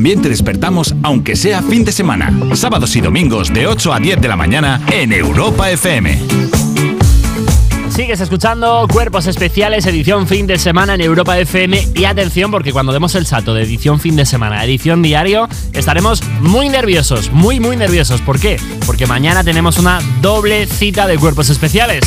Speaker 3: también te despertamos, aunque sea fin de semana. Sábados y domingos de 8 a 10 de la mañana en Europa FM.
Speaker 4: Sigues escuchando Cuerpos Especiales, edición fin de semana en Europa FM. Y atención, porque cuando demos el salto de edición fin de semana a edición diario, estaremos muy nerviosos, muy, muy nerviosos. ¿Por qué? Porque mañana tenemos una doble cita de Cuerpos Especiales.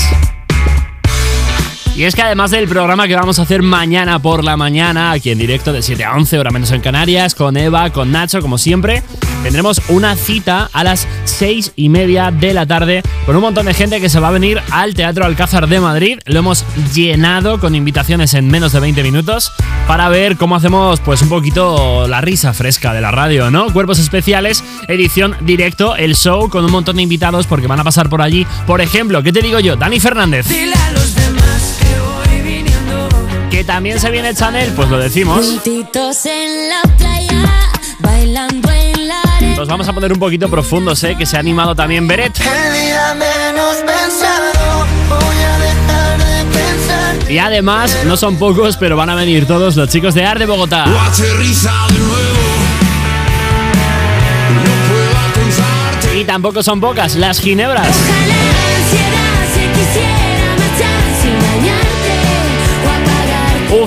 Speaker 4: Y es que además del programa que vamos a hacer mañana por la mañana, aquí en directo de 7 a 11, hora menos en Canarias, con Eva, con Nacho, como siempre, tendremos una cita a las 6 y media de la tarde con un montón de gente que se va a venir al Teatro Alcázar de Madrid. Lo hemos llenado con invitaciones en menos de 20 minutos para ver cómo hacemos pues un poquito la risa fresca de la radio, ¿no? Cuerpos especiales, edición directo, el show con un montón de invitados porque van a pasar por allí. Por ejemplo, ¿qué te digo yo? Dani Fernández.
Speaker 15: Dile Que
Speaker 4: también se viene Chanel, pues lo decimos.
Speaker 9: Juntitos en la playa, bailando en la arena.
Speaker 4: Nos vamos a poner un poquito profundos, ¿eh? Que se ha animado también Beret.
Speaker 15: El día menos pensado, voy a dejar de pensar.
Speaker 4: Y además, no son pocos, pero van a venir todos los chicos de Art de Bogotá. Y tampoco son pocas las ginebras.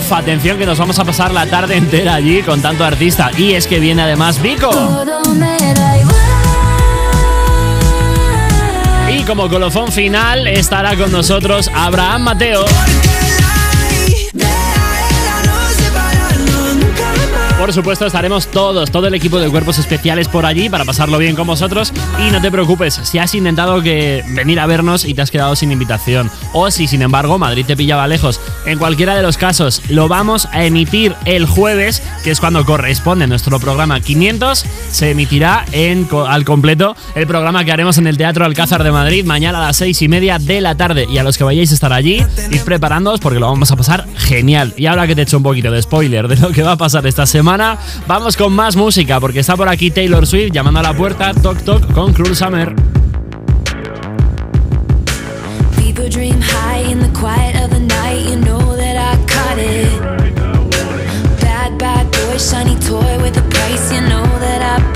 Speaker 4: Uf, atención que nos vamos a pasar la tarde entera allí con tanto artista. Y es que viene además Vico. Y como colofón final estará con nosotros Abraham Mateo. Por supuesto, estaremos todos, todo el equipo de cuerpos especiales por allí para pasarlo bien con vosotros. Y no te preocupes, si has intentado venir a vernos y te has quedado sin invitación, o si sin embargo Madrid te pillaba lejos, en cualquiera de los casos, lo vamos a emitir el jueves, que es cuando corresponde nuestro programa 500. Se emitirá en, al completo el programa que haremos en el Teatro Alcázar de Madrid mañana a las seis y media de la tarde. Y a los que vayáis a estar allí, id preparándoos porque lo vamos a pasar genial. Y ahora que te he hecho un poquito de spoiler de lo que va a pasar esta semana, vamos con más música porque está por aquí Taylor Swift llamando a la puerta, toc toc con Cruel Summer.
Speaker 9: Bad, bad boy, shiny toy with a price. You know that I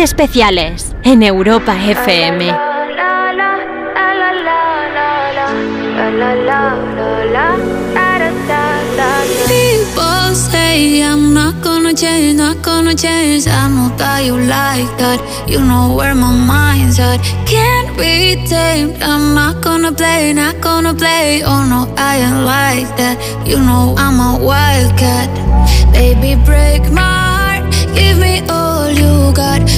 Speaker 22: Especiales en Europa FM.
Speaker 9: I'm not change, not change. You like that. You know where my mind's at. Can't be tamed. I'm not gonna play, not gonna play. Oh no, I ain't like that. You know I'm a wildcat. Baby, break my heart. Give me all you got.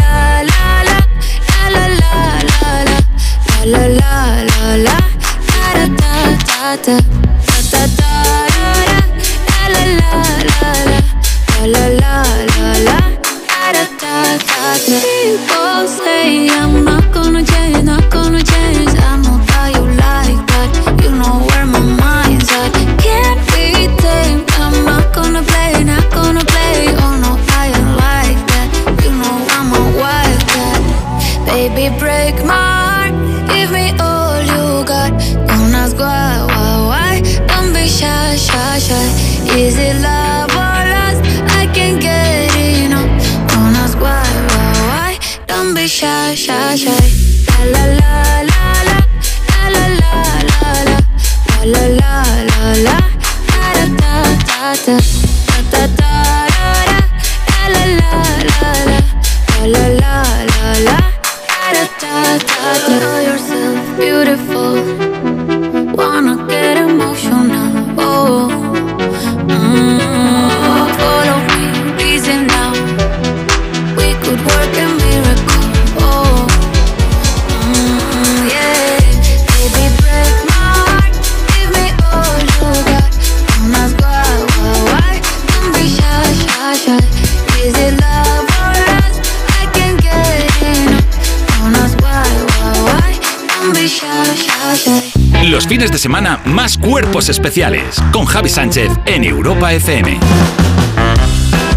Speaker 3: más cuerpos especiales con Javi Sánchez en Europa FM.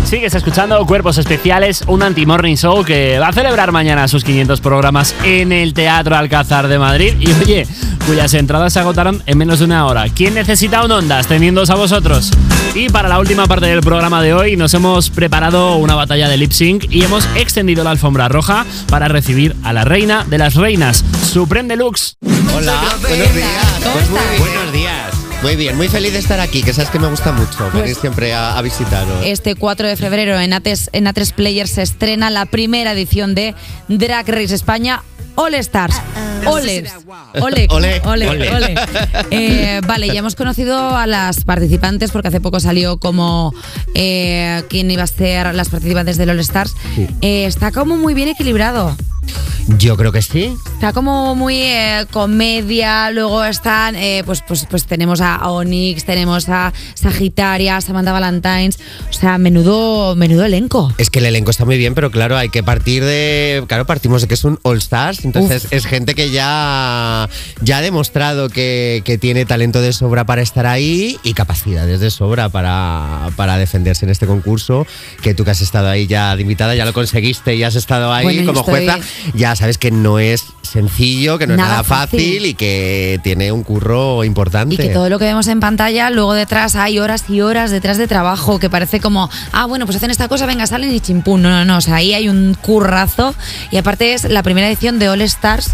Speaker 4: Sigues escuchando Cuerpos Especiales, un anti-morning show que va a celebrar mañana sus 500 programas en el Teatro Alcázar de Madrid. Y oye, cuyas entradas se agotaron en menos de una hora. ¿Quién necesita un Ondas? Teniéndoos a vosotros. Y para la última parte del programa de hoy nos hemos preparado una batalla de lip sync y hemos extendido la alfombra roja para recibir a la reina de las reinas, Supreme Deluxe.
Speaker 31: Hola, buenos días. Pues buenos días. Muy bien, muy feliz de estar aquí, que sabes que me gusta mucho venir siempre a, a visitaros.
Speaker 7: Este 4 de febrero en A3, en A3 Player se estrena la primera edición de Drag Race España All Stars. Oles. Ole.
Speaker 31: Ole.
Speaker 7: Ole.
Speaker 31: Ole.
Speaker 7: ole. Eh, vale, ya hemos conocido a las participantes porque hace poco salió como eh, quién iba a ser las participantes del All Stars. Eh, está como muy bien equilibrado.
Speaker 31: Yo creo que sí.
Speaker 7: Está como muy eh, comedia, luego están, eh, pues, pues, pues tenemos a Onyx, tenemos a Sagitaria, Samantha Valentines, o sea, menudo, menudo elenco.
Speaker 31: Es que el elenco está muy bien, pero claro, hay que partir de. Claro, partimos de que es un All Stars, entonces es gente que ya, ya ha demostrado que, que tiene talento de sobra para estar ahí y capacidades de sobra para, para defenderse en este concurso. Que tú que has estado ahí ya de invitada, ya lo conseguiste y has estado ahí
Speaker 7: Bueno,
Speaker 31: como
Speaker 7: estoy-
Speaker 31: jueza, ya sabes que no es sencillo, que no es
Speaker 7: Nada
Speaker 31: nada fácil.
Speaker 7: fácil.
Speaker 31: y que tiene un curro importante.
Speaker 7: Y que todo lo que vemos en pantalla, luego detrás hay horas y horas detrás de trabajo, que parece como, ah, bueno, pues hacen esta cosa, venga, salen y chimpún. No, no, no, o sea, ahí hay un currazo. Y aparte es la primera edición de All Stars.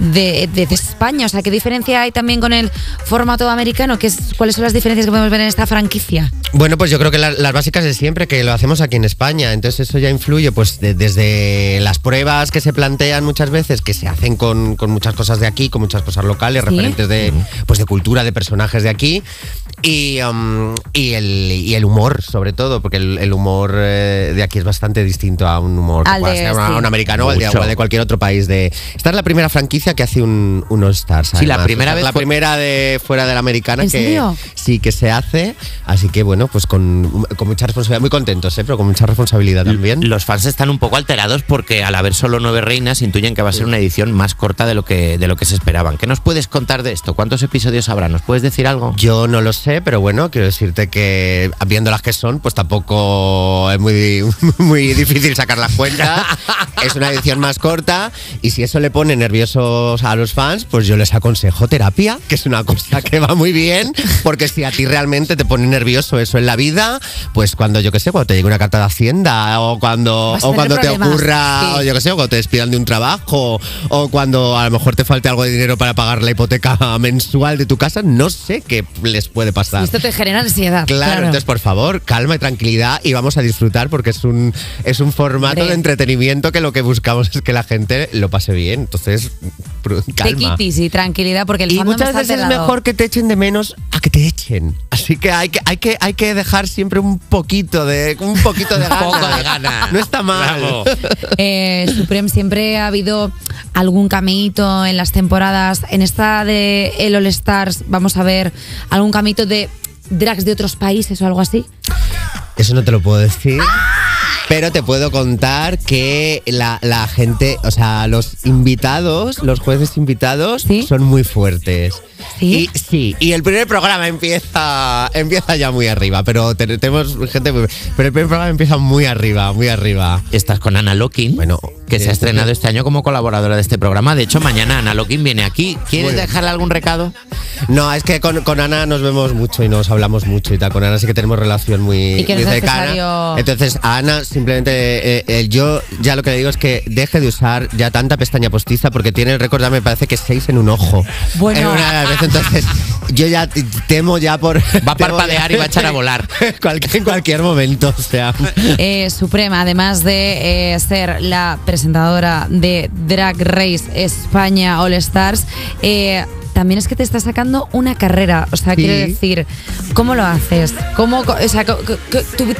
Speaker 7: De, de- de España, o sea, ¿qué diferencia hay también con el formato americano? ¿Qué es, ¿Cuáles son las diferencias que podemos ver en esta franquicia?
Speaker 31: Bueno, pues yo creo que la- las básicas de siempre, que lo hacemos aquí en España. Entonces eso ya influye pues de- desde las pruebas que se plantean muchas veces, que se hacen con, con muchas cosas de aquí, con muchas cosas locales,
Speaker 7: Sí.
Speaker 31: referentes de, pues de cultura, de personajes de aquí. Y, um, y, el, y el humor, sobre todo, porque el, el humor eh, de aquí es bastante distinto a un humor
Speaker 7: de-
Speaker 31: a
Speaker 7: sí.
Speaker 31: un americano o de cualquier otro país. De, esta es la primera franquicia que hace un, un All Stars.
Speaker 6: Sí, la primera
Speaker 31: Esta es
Speaker 6: vez
Speaker 31: La
Speaker 6: fue-
Speaker 31: primera de fuera de la americana
Speaker 7: ¿En
Speaker 31: que
Speaker 7: serio?
Speaker 31: sí que se hace. Así que bueno, pues con, con mucha responsabilidad, muy contentos, ¿eh? pero con mucha responsabilidad también.
Speaker 6: Los fans están un poco alterados porque al haber solo nueve reinas intuyen que va a ser una edición más corta de lo que, de lo que se esperaban. ¿Qué nos puedes contar de esto? ¿Cuántos episodios habrá? ¿Nos puedes decir algo?
Speaker 31: Yo no lo sé, pero bueno, quiero decirte que viendo las que son, pues tampoco es muy, <laughs> muy difícil sacar las cuentas. <laughs> es una edición más corta y si eso le pone a los fans, pues yo les aconsejo terapia, que es una cosa que va muy bien, porque si a ti realmente te pone nervioso eso en la vida, pues cuando yo qué sé, cuando te llegue una carta de Hacienda o cuando, o cuando te
Speaker 7: problemas,
Speaker 31: ocurra,
Speaker 7: sí.
Speaker 31: o yo qué sé, o cuando te despidan de un trabajo o cuando a lo mejor te falte algo de dinero para pagar la hipoteca mensual de tu casa, no sé qué les puede pasar.
Speaker 7: Esto te genera ansiedad.
Speaker 31: Claro, entonces por favor, calma y tranquilidad y vamos a disfrutar porque es un, es un formato
Speaker 7: Hombre.
Speaker 31: de entretenimiento que lo que buscamos es que la gente lo pase bien. Entonces, calma.
Speaker 7: y tranquilidad, porque el
Speaker 31: Y muchas veces es mejor que te echen de menos a que te echen. Así que hay que, hay que, hay que dejar siempre un poquito de, un poquito de <laughs> ganas.
Speaker 6: poco de ganas.
Speaker 31: No está mal. <laughs>
Speaker 7: Eh, Supreme siempre ha habido algún cameíto en las temporadas. En esta de el All Stars vamos a ver algún cameíto de drags de otros países o algo así.
Speaker 31: Eso no te lo puedo decir. Pero te puedo contar que la, la gente, o sea, los invitados, los jueces invitados, son muy fuertes.
Speaker 7: ¿Sí?
Speaker 31: Y, sí, y el primer programa empieza, empieza ya muy arriba, pero te- tenemos gente muy- Pero el primer programa empieza muy arriba, muy arriba.
Speaker 6: Estás con Ana Locking,
Speaker 31: bueno,
Speaker 6: que se ha estrenado este año como colaboradora de este programa. De hecho, mañana Ana Locking viene aquí. ¿Quieres
Speaker 31: bien.
Speaker 6: dejarle algún recado?
Speaker 31: No, es que con, con Ana nos vemos mucho y nos hablamos mucho y tal. Con Ana sí que tenemos relación muy,
Speaker 7: Y que
Speaker 31: muy
Speaker 7: es
Speaker 31: cercana.
Speaker 7: necesario-
Speaker 31: Entonces, a Ana simplemente, eh, eh, yo ya lo que le digo es que deje de usar ya tanta pestaña postiza porque tiene el récord, me parece que seis en un ojo.
Speaker 7: Bueno.
Speaker 31: En una de las veces, entonces, yo ya temo ya por...
Speaker 6: Va a parpadear y va a echar a volar. <laughs>
Speaker 31: Cualquier- en cualquier momento, o sea...
Speaker 7: Eh, Suprema, además de eh, ser la presentadora de Drag Race España All Stars, eh, también es que te está sacando una carrera. O sea,
Speaker 31: Sí.
Speaker 7: quiero decir, ¿cómo lo haces? ¿Cómo, o sea, tu,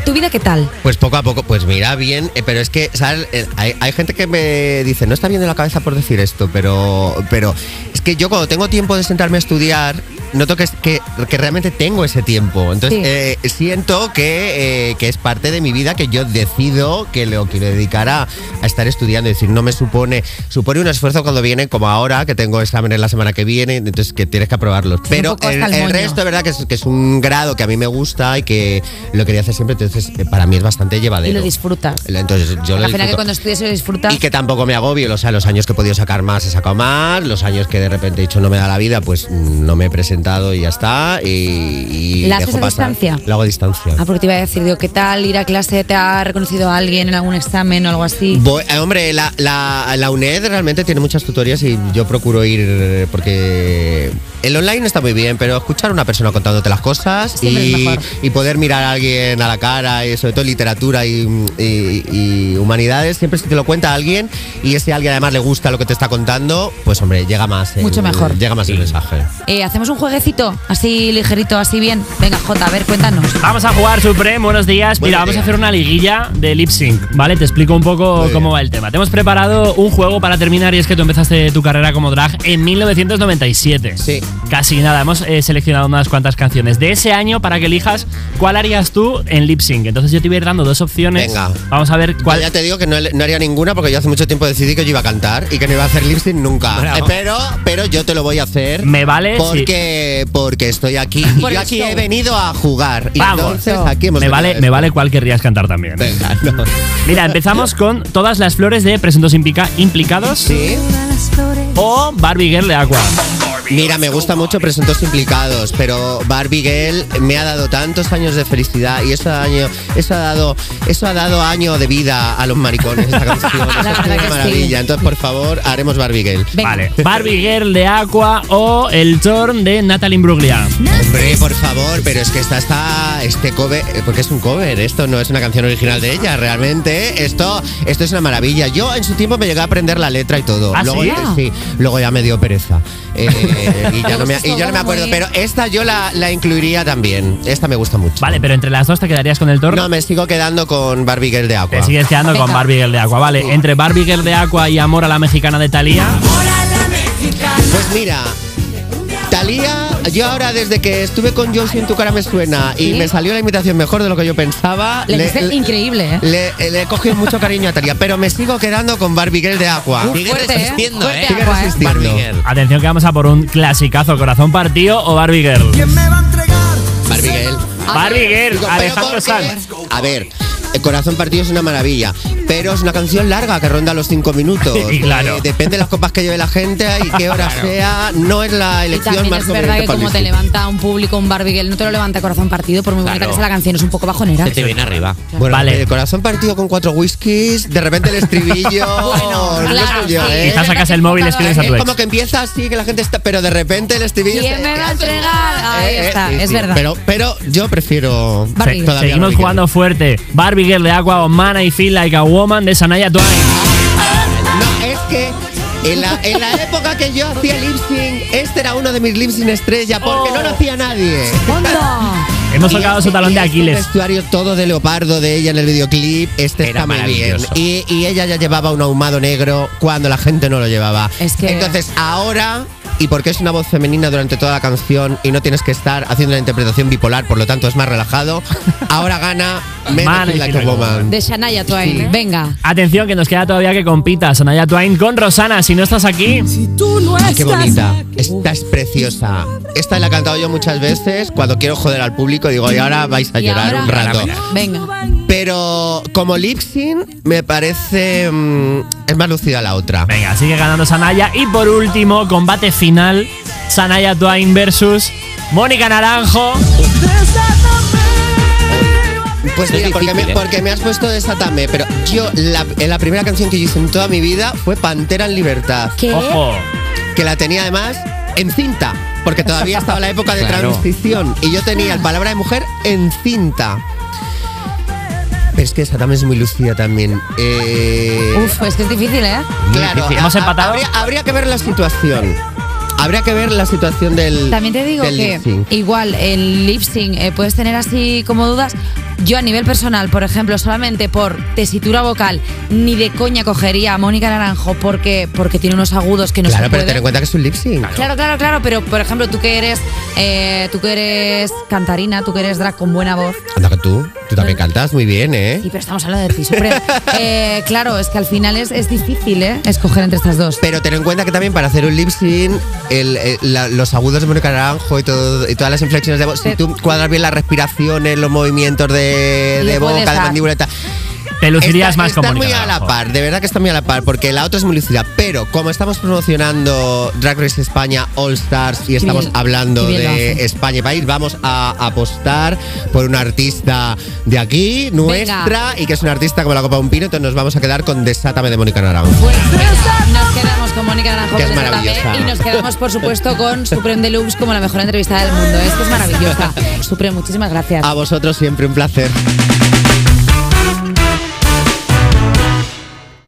Speaker 7: tu vida qué tal?
Speaker 31: Pues poco a poco, pues mira, bien, eh, pero es que, ¿sabes? Eh, Hay, hay gente que me dice, no está bien de la cabeza por decir esto, pero, pero es que yo cuando tengo tiempo de sentarme a estudiar, noto que, que, que realmente tengo ese tiempo. Entonces, eh, siento que, eh, que es parte de mi vida que yo decido que lo quiero dedicar a, a estar estudiando. Es decir, no me supone, supone un esfuerzo cuando viene, como ahora, que tengo exámenes la semana que viene, entonces que tienes que aprobarlos. Pero el,
Speaker 7: el
Speaker 31: el resto, es verdad que es, que es un grado que a mí me gusta y que lo quería hacer siempre, entonces eh, para mí es bastante
Speaker 7: Y
Speaker 31: llevadero.
Speaker 7: lo disfrutas.
Speaker 31: Entonces, yo lo
Speaker 7: Al final que cuando estudias lo disfrutas.
Speaker 31: Y que tampoco me agobio, o sea, los años que he podido sacar más he sacado más, los años que de repente he dicho no me da la vida, pues mm, no me he presentado y ya está. Y, y
Speaker 7: ¿La
Speaker 31: dejo
Speaker 7: haces a
Speaker 31: pasar.
Speaker 7: distancia?
Speaker 31: Lo hago a distancia.
Speaker 7: Ah, porque te iba a decir, digo, ¿qué tal ir a clase? ¿Te ha reconocido a alguien en algún examen o algo así?
Speaker 31: Voy- eh, hombre, la, la- la UNED realmente tiene muchas tutorías y yo procuro ir eh, porque el online está muy bien, pero escuchar a una persona contándote las cosas
Speaker 7: Siempre es
Speaker 31: y,
Speaker 7: mejor.
Speaker 31: y poder mirar a alguien a la cara y sobre todo literatura y, y- y humanidades, siempre si te lo cuenta alguien y ese alguien además le gusta lo que te está contando, pues hombre, llega más el,
Speaker 7: Mucho mejor.
Speaker 31: Llega más el mensaje.
Speaker 7: Eh, ¿Hacemos un jueguecito así ligerito, así bien? Venga, Jota, a ver, cuéntanos.
Speaker 4: Vamos a jugar, Supreme. Buenos días. Mira,
Speaker 7: Buenos
Speaker 4: vamos a
Speaker 7: días.
Speaker 4: hacer una liguilla de lip sync, ¿vale? Te explico un poco cómo va el tema. Te hemos preparado un juego para terminar y es que tú empezaste tu carrera como drag en 1997.
Speaker 31: Sí.
Speaker 4: Casi nada. Hemos eh, seleccionado unas cuantas canciones de ese año para que elijas cuál harías tú en lip sync. Entonces yo te voy a ir dando dos opciones.
Speaker 31: Venga.
Speaker 4: Vamos a ver
Speaker 31: Yo
Speaker 4: cuál.
Speaker 31: ya te digo que no, no haría ninguna porque yo hace mucho tiempo decidí que yo iba a cantar y que no iba a hacer lip sync nunca.
Speaker 4: Bravo.
Speaker 31: Eh, pero, pero yo te lo voy a hacer.
Speaker 4: Me vale
Speaker 31: Porque, porque estoy aquí. <laughs> Y
Speaker 4: Por
Speaker 31: yo aquí he venido a jugar. Y
Speaker 4: Vamos.
Speaker 31: entonces aquí hemos
Speaker 4: me vale, me vale cuál querrías cantar también.
Speaker 31: Venga, no. <laughs>
Speaker 4: Mira, empezamos con todas las flores de presuntos implica- implicados.
Speaker 31: Sí.
Speaker 4: O Barbie Girl de Aqua.
Speaker 31: Mira, me gusta mucho Presuntos Implicados, pero Barbie Girl me ha dado tantos años de felicidad y eso ha, año, eso ha dado eso ha dado año de vida a los maricones, esa canción. <laughs> Eso es una
Speaker 7: sí.
Speaker 31: maravilla. Entonces, por favor, haremos Barbie Girl.
Speaker 4: Vale. <laughs> Barbie Girl de Aqua o El Torn de Natalie Imbruglia.
Speaker 31: Hombre, por favor, pero es que esta está este cover, eh, porque es un cover, esto no es una canción original de ella, realmente. Esto, esto es una maravilla. Yo en su tiempo me llegué a aprender la letra y todo.
Speaker 4: ¿Ah,
Speaker 31: luego,
Speaker 4: sí?
Speaker 31: sí, luego ya me dio pereza. Eh, y, ya no me, y yo no me acuerdo, pero esta yo la, la incluiría también. Esta me gusta mucho.
Speaker 4: Vale, pero entre las dos te quedarías con el Torn.
Speaker 31: No, me sigo quedando con Barbie Girl de Aqua.
Speaker 4: Te sigues quedando con Barbie Girl de Aqua, vale. Entre Barbie Girl de Aqua y Amor a la Mexicana de Thalía.
Speaker 31: Pues mira, Talía, yo ahora desde que estuve con Josie en tu cara me suena y
Speaker 7: ¿Sí?
Speaker 31: me salió la imitación mejor de lo que yo pensaba.
Speaker 7: Le hiciste increíble, ¿eh?
Speaker 31: Le, le he cogido mucho cariño a Talía, pero me sigo quedando con Barbie Girl de Aqua.
Speaker 7: Uf,
Speaker 31: Sigue
Speaker 7: fuerte, ¿eh?
Speaker 31: resistiendo,
Speaker 7: Fuerte
Speaker 31: Sigue
Speaker 7: Aqua, ¿eh?
Speaker 31: resistiendo.
Speaker 4: Atención que vamos a por un clasicazo, Corazón Partido o Barbie Girl.
Speaker 31: Barbie Girl.
Speaker 4: Barbie Girl,
Speaker 31: Digo, pero
Speaker 4: Alejandro. Sanz.
Speaker 31: A ver, corazón partido es una maravilla, pero es una canción larga que ronda los cinco minutos. <laughs>
Speaker 4: Y claro.
Speaker 31: Eh, depende de las copas que lleve la gente y qué hora sea. No es la
Speaker 7: Y
Speaker 31: elección
Speaker 7: también
Speaker 31: más
Speaker 7: es verdad que como te levanta un público, un Barbie Girl, no te lo levanta corazón partido, por muy bonita
Speaker 31: Claro.
Speaker 7: que sea la canción, es un poco bajonera.
Speaker 6: Se te viene arriba.
Speaker 31: Bueno,
Speaker 4: Vale.
Speaker 31: corazón partido con cuatro whiskies, de repente el estribillo. <laughs>
Speaker 7: Bueno,
Speaker 31: no
Speaker 7: claro,
Speaker 31: sé yo,
Speaker 7: sí.
Speaker 31: ¿eh?
Speaker 4: Quizás sacas el móvil y escribes a tu
Speaker 31: Es
Speaker 4: ex.
Speaker 31: como que empieza así, que la gente está. Pero de repente el estribillo.
Speaker 7: ¿Quién me va a <laughs> entregar? Ahí
Speaker 31: Eh, eh,
Speaker 7: está, es verdad.
Speaker 31: Pero, pero yo prefiero.
Speaker 4: Seguimos jugando fuerte. Barbie De Aqua o Man I Feel Like a Woman de Sanaya Twain.
Speaker 31: No, es que en la, en la época que yo hacía lip sync, este era uno de mis lip sync estrella porque no lo hacía nadie.
Speaker 7: ¡Onda! <laughs>
Speaker 4: Hemos tocado
Speaker 31: este-
Speaker 4: su talón
Speaker 31: y
Speaker 4: de
Speaker 31: este
Speaker 4: Aquiles.
Speaker 31: vestuario todo de leopardo de ella en el videoclip, este
Speaker 6: Era
Speaker 31: está muy bien. Y, y ella ya llevaba un ahumado negro cuando la gente no lo llevaba.
Speaker 7: Es que-
Speaker 31: Entonces ahora, y porque es una voz femenina durante toda la canción y no tienes que estar haciendo la interpretación bipolar, por lo tanto es más relajado, <laughs> ahora gana Men
Speaker 4: Man,
Speaker 31: Like Woman.
Speaker 7: De Shania Twain.
Speaker 31: Sí.
Speaker 7: Venga.
Speaker 4: Atención que nos queda todavía que compita Sanaya Twain con Rosana. Si no estás aquí,
Speaker 31: Ay, qué bonita. Esta es preciosa. Esta la he cantado yo muchas veces cuando quiero joder al público. Digo, y ahora vais a
Speaker 7: Y
Speaker 31: llorar
Speaker 7: ahora-
Speaker 31: un rato.
Speaker 7: Venga.
Speaker 31: Pero como lip sync, me parece. mm, es más lucida la otra.
Speaker 4: venga, sigue ganando Sanaya. Y por último, combate final: Sanaya Twain versus Mónica Naranjo.
Speaker 31: Pues mira, porque me, porque me has puesto Desátame, pero yo la, en la primera canción que yo hice en toda mi vida fue Pantera en Libertad.
Speaker 7: ¿Qué?
Speaker 4: Ojo.
Speaker 31: Que la tenía además en cinta, porque todavía estaba la época de <laughs>
Speaker 6: Claro.
Speaker 31: transición y yo tenía el palabra de mujer en cinta. Pero es que esa también es muy lucida también. Eh,
Speaker 7: Uf, es que es difícil, ¿eh?
Speaker 31: claro,
Speaker 4: difícil. ¿Hemos empatado?
Speaker 31: Habría, habría que ver la situación. Habría que ver la situación del.
Speaker 7: También te digo
Speaker 31: del
Speaker 7: que igual el lip sync eh, puedes tener así como dudas, Yo a nivel personal, por ejemplo, solamente por tesitura vocal, ni de coña cogería a Mónica Naranjo porque, porque tiene unos agudos que no
Speaker 31: claro,
Speaker 7: se
Speaker 31: pero ten en cuenta que es un lip sync.
Speaker 7: Claro, claro, claro, pero por ejemplo, tú que eres eh, tú que eres cantarina, tú que eres drag con buena voz.
Speaker 31: Anda que tú, tú también cantas muy bien, ¿eh?
Speaker 7: Sí, pero estamos hablando de ti. <laughs> Eh, claro, es que al final es, es difícil, ¿eh? Escoger entre estas dos.
Speaker 31: Pero ten en cuenta que también para hacer un lip sync, el- el- la- los agudos de Mónica Naranjo y, todo, y todas las inflexiones de voz, si tú cuadras bien las respiraciones, los movimientos de, De boca, de mandíbula y tal.
Speaker 4: Te lucirías
Speaker 31: Está-
Speaker 4: más
Speaker 31: está
Speaker 4: Mónica
Speaker 31: muy a la par, de verdad que está muy a la par, porque la otra es muy lucida. Pero como estamos promocionando Drag Race España All Stars y estamos
Speaker 7: bien-
Speaker 31: hablando de. España y país, vamos a apostar por una artista de aquí, nuestra, y que es una artista como la Copa de un Pino, entonces nos vamos a quedar con Desátame de Mónica Naranjo.
Speaker 7: Nos quedamos con Mónica Naranjo
Speaker 31: Que es maravillosa.
Speaker 7: y nos quedamos, por supuesto, con Supreme Deluxe como la mejor entrevista del mundo. Es que es maravillosa. Supreme, muchísimas gracias.
Speaker 31: A vosotros siempre un placer.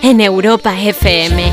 Speaker 22: En Europa FM.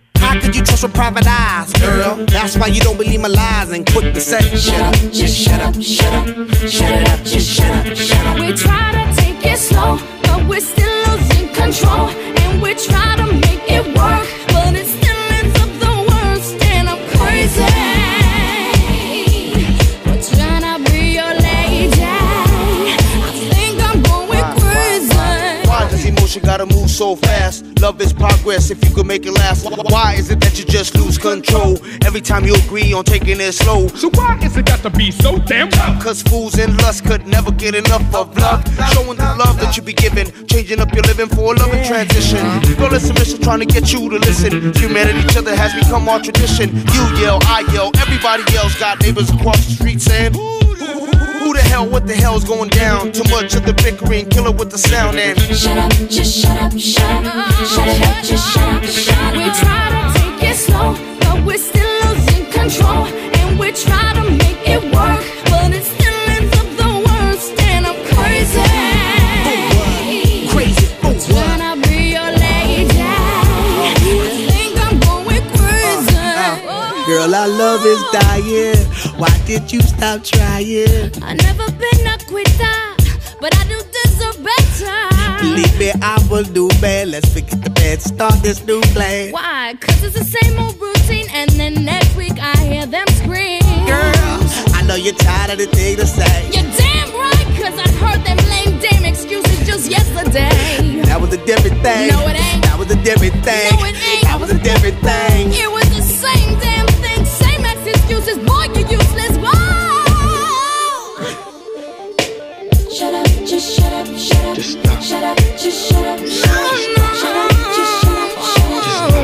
Speaker 2: How could you trust with private eyes, girl? That's why you don't believe my lies and quick to say, shut up, just shut up, shut up, shut it up, just shut up, shut up.
Speaker 32: We try to take it slow, but we're still losing control. And we try to make
Speaker 2: emotion gotta move so fast. Love is progress if you could make it last. Why is it that you just lose control every time you agree on taking it slow? So why is it got to be so damn tough? Cause fools and lust could never get enough of love. Showing the love that you be giving, changing up your living for a loving transition. Girl, it's a mission trying to get you to listen. Humanity, each other has become our tradition. You yell, I yell, everybody else got neighbors across the street saying, who the hell, what the hell's going down? Too much of the bickering, killer with the sound and
Speaker 9: Shut up, just shut up, shut up, shut it up, just shut up, shut up. We try to take it slow, but we're still losing control, and we try to make it work, but it still ends up the worst, and I'm crazy.
Speaker 2: Crazy, oh,
Speaker 9: When I be your lady, I think I'm going crazy.
Speaker 33: Girl, our love is dying. Why did you stop trying?
Speaker 9: I never been a quitter, but I do deserve better.
Speaker 33: Believe me, I will do bad. Let's forget the bad, start this new plan.
Speaker 9: Why? Cause it's the same old routine, and then next week I hear them scream.
Speaker 33: Girl, I know you're tired of the thing to say.
Speaker 9: You're damn right, cause I heard them lame damn excuses just yesterday.
Speaker 33: That was a different thing.
Speaker 9: No, it ain't.
Speaker 33: That was a different thing.
Speaker 9: No, it ain't.
Speaker 33: That was a different thing.
Speaker 9: It was the same damn thing, same ex excuses. Boy, Just stop. Shut up, just shut up. Shut up, shut up, just shut up.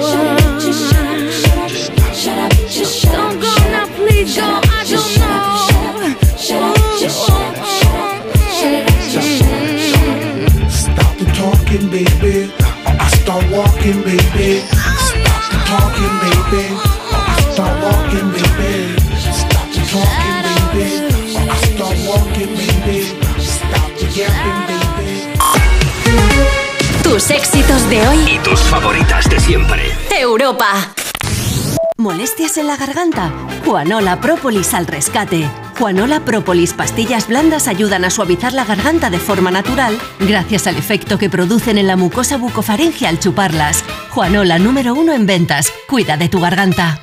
Speaker 9: Shut up, just shut up. Shut up, shut up, just shut up. Don't go now, please go. I don't know. Shut up, just shut up. Shut up, shut up, just shut up.
Speaker 33: Stop the talking, baby. I start walking, baby. Stop the talking, baby.
Speaker 34: Tus éxitos de hoy.
Speaker 1: Y tus favoritas de siempre.
Speaker 34: Europa. ¿Molestias en la garganta? Juanola Propolis al rescate. Juanola Propolis pastillas blandas ayudan a suavizar la garganta de forma natural gracias al efecto que producen en la mucosa bucofaringe al chuparlas. Juanola número uno en ventas. Cuida de tu garganta.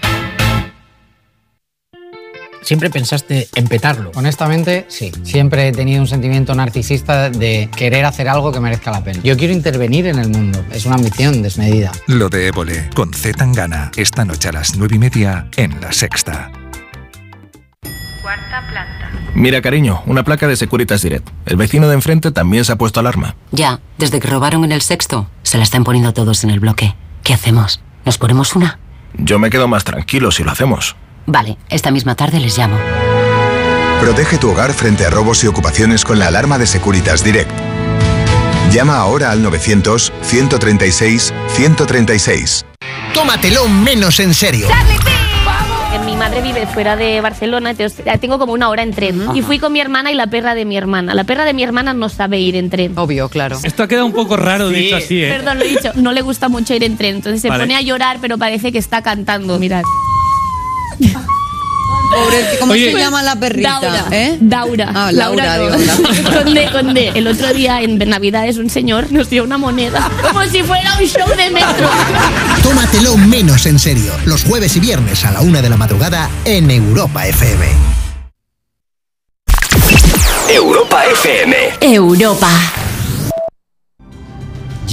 Speaker 35: ¿Siempre pensaste en petarlo? Honestamente, sí. Siempre he tenido un sentimiento narcisista de querer hacer algo que merezca la pena. Yo quiero intervenir en el mundo. Es una ambición desmedida.
Speaker 30: Lo de Évole con Z Tangana esta noche a las nueve y media en La Sexta.
Speaker 36: Cuarta planta.
Speaker 37: Mira, cariño, una placa de Securitas Direct. El vecino de enfrente también se ha puesto alarma.
Speaker 27: Ya, desde que robaron en el sexto, se la están poniendo todos en el bloque. ¿Qué hacemos? ¿Nos ponemos una?
Speaker 37: Yo me quedo más tranquilo si lo hacemos.
Speaker 27: Vale, esta misma tarde les llamo.
Speaker 28: Protege tu hogar frente a robos y ocupaciones con la alarma de Securitas Direct. Llama ahora al 900-136-136.
Speaker 38: Tómatelo menos en serio.
Speaker 39: Mi madre vive fuera de Barcelona, entonces tengo como una hora en tren. Y fui con mi hermana y la perra de mi hermana. La perra de mi hermana no sabe ir en tren.
Speaker 40: Obvio, claro.
Speaker 41: Esto ha quedado un poco raro dicho así, ¿eh?
Speaker 39: Perdón, lo he dicho. No le gusta mucho ir en tren. Entonces se
Speaker 41: Vale.
Speaker 39: pone a llorar, pero parece que está cantando. Mirad.
Speaker 24: Pobre, ¿cómo
Speaker 39: Oye,
Speaker 24: se llama la perrita?
Speaker 39: Daura.
Speaker 24: ¿Eh?
Speaker 39: Daura.
Speaker 24: Ah, Laura,
Speaker 39: no.
Speaker 24: digo, <laughs>
Speaker 39: con D, con D. El otro día en Navidades un señor nos dio una moneda. Como si fuera un show de metro.
Speaker 38: Tómatelo menos en serio. Los jueves y viernes a la una de la madrugada en Europa FM.
Speaker 1: Europa FM.
Speaker 34: Europa.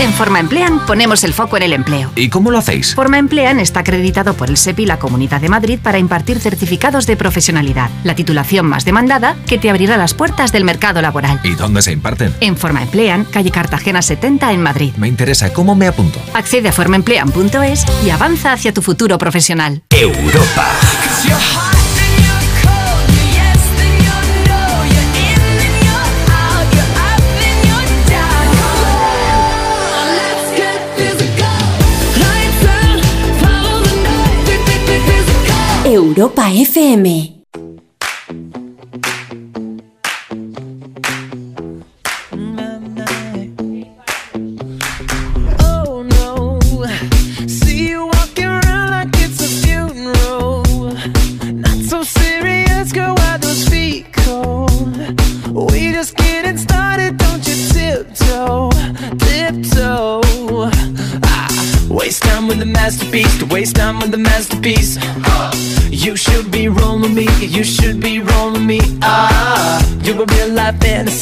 Speaker 42: En Forma Emplean ponemos el foco en el empleo.
Speaker 1: ¿Y cómo lo hacéis?
Speaker 42: Forma Emplean está acreditado por el SEPI y la Comunidad de Madrid para impartir certificados de profesionalidad, la titulación más demandada que te abrirá las puertas del mercado laboral.
Speaker 1: ¿Y dónde se imparten?
Speaker 42: En Forma Emplean, calle Cartagena 70 en Madrid.
Speaker 1: Me interesa, ¿cómo me apunto?
Speaker 42: Accede a formaemplean.es y avanza hacia tu futuro profesional.
Speaker 1: Europa.
Speaker 34: Europa FM.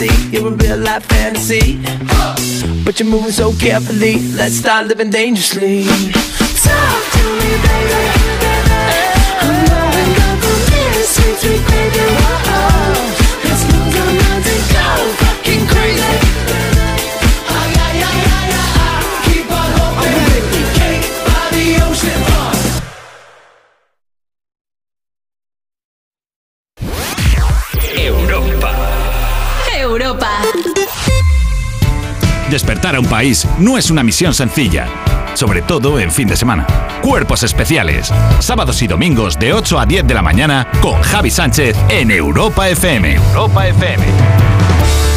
Speaker 9: You're a real life fantasy. But you're moving so carefully, let's start living dangerously. Talk to me, baby. I'm up from here, sweet, sweet
Speaker 14: país no es una misión sencilla, sobre todo en fin de semana. Cuerpos especiales, sábados y domingos de 8 a 10 de la mañana con Javi Sánchez en Europa FM. Europa FM.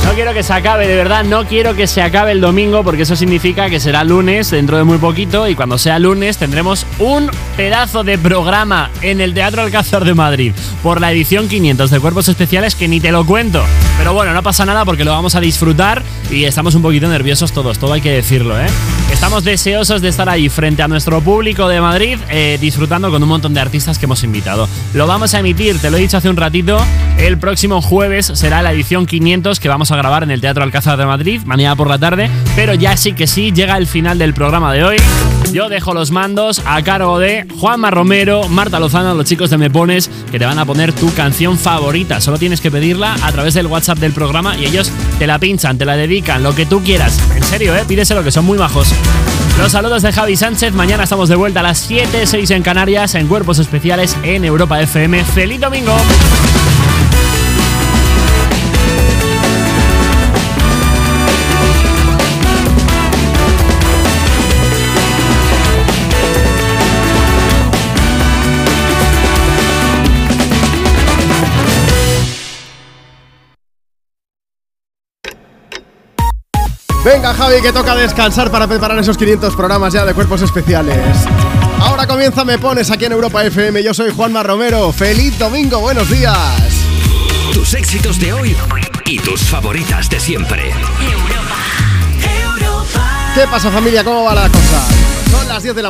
Speaker 4: No quiero que se acabe, de verdad, no quiero que se acabe el domingo porque eso significa que será lunes dentro de muy poquito y cuando sea lunes tendremos un pedazo de programa en el Teatro Alcázar de Madrid por la edición 500 de Cuerpos Especiales que ni te lo cuento. Pero bueno, no pasa nada porque lo vamos a disfrutar y estamos un poquito nerviosos todos, todo hay que decirlo, ¿eh? Estamos deseosos de estar ahí frente a nuestro público de Madrid eh, disfrutando con un montón de artistas que hemos invitado. Lo vamos a emitir, te lo he dicho hace un ratito, el próximo jueves será la edición 500 que vamos a grabar en el Teatro Alcázar de Madrid, mañana por la tarde, pero ya sí que sí, llega el final del programa de hoy. Yo dejo los mandos a cargo de Juanma Romero, Marta Lozano, los chicos de Me Pones, que te van a poner tu canción favorita. Solo tienes que pedirla a través del WhatsApp del programa y ellos te la pinchan, te la dedican, lo que tú quieras. En serio, ¿eh? Pídeselo, que son muy majos. Los saludos de Javi Sánchez. Mañana estamos de vuelta a las 7, 6 en Canarias, en Cuerpos Especiales en Europa FM. ¡Feliz domingo!
Speaker 43: Venga, Javi, que toca descansar para preparar esos 500 programas ya de cuerpos especiales. Ahora comienza Me Pones aquí en Europa FM. Yo soy Juanma Romero. ¡Feliz domingo! ¡Buenos días!
Speaker 1: Tus éxitos de hoy y tus favoritas de siempre.
Speaker 43: ¿Qué pasa, familia? ¿Cómo va la cosa? Son las 10 de la mañana.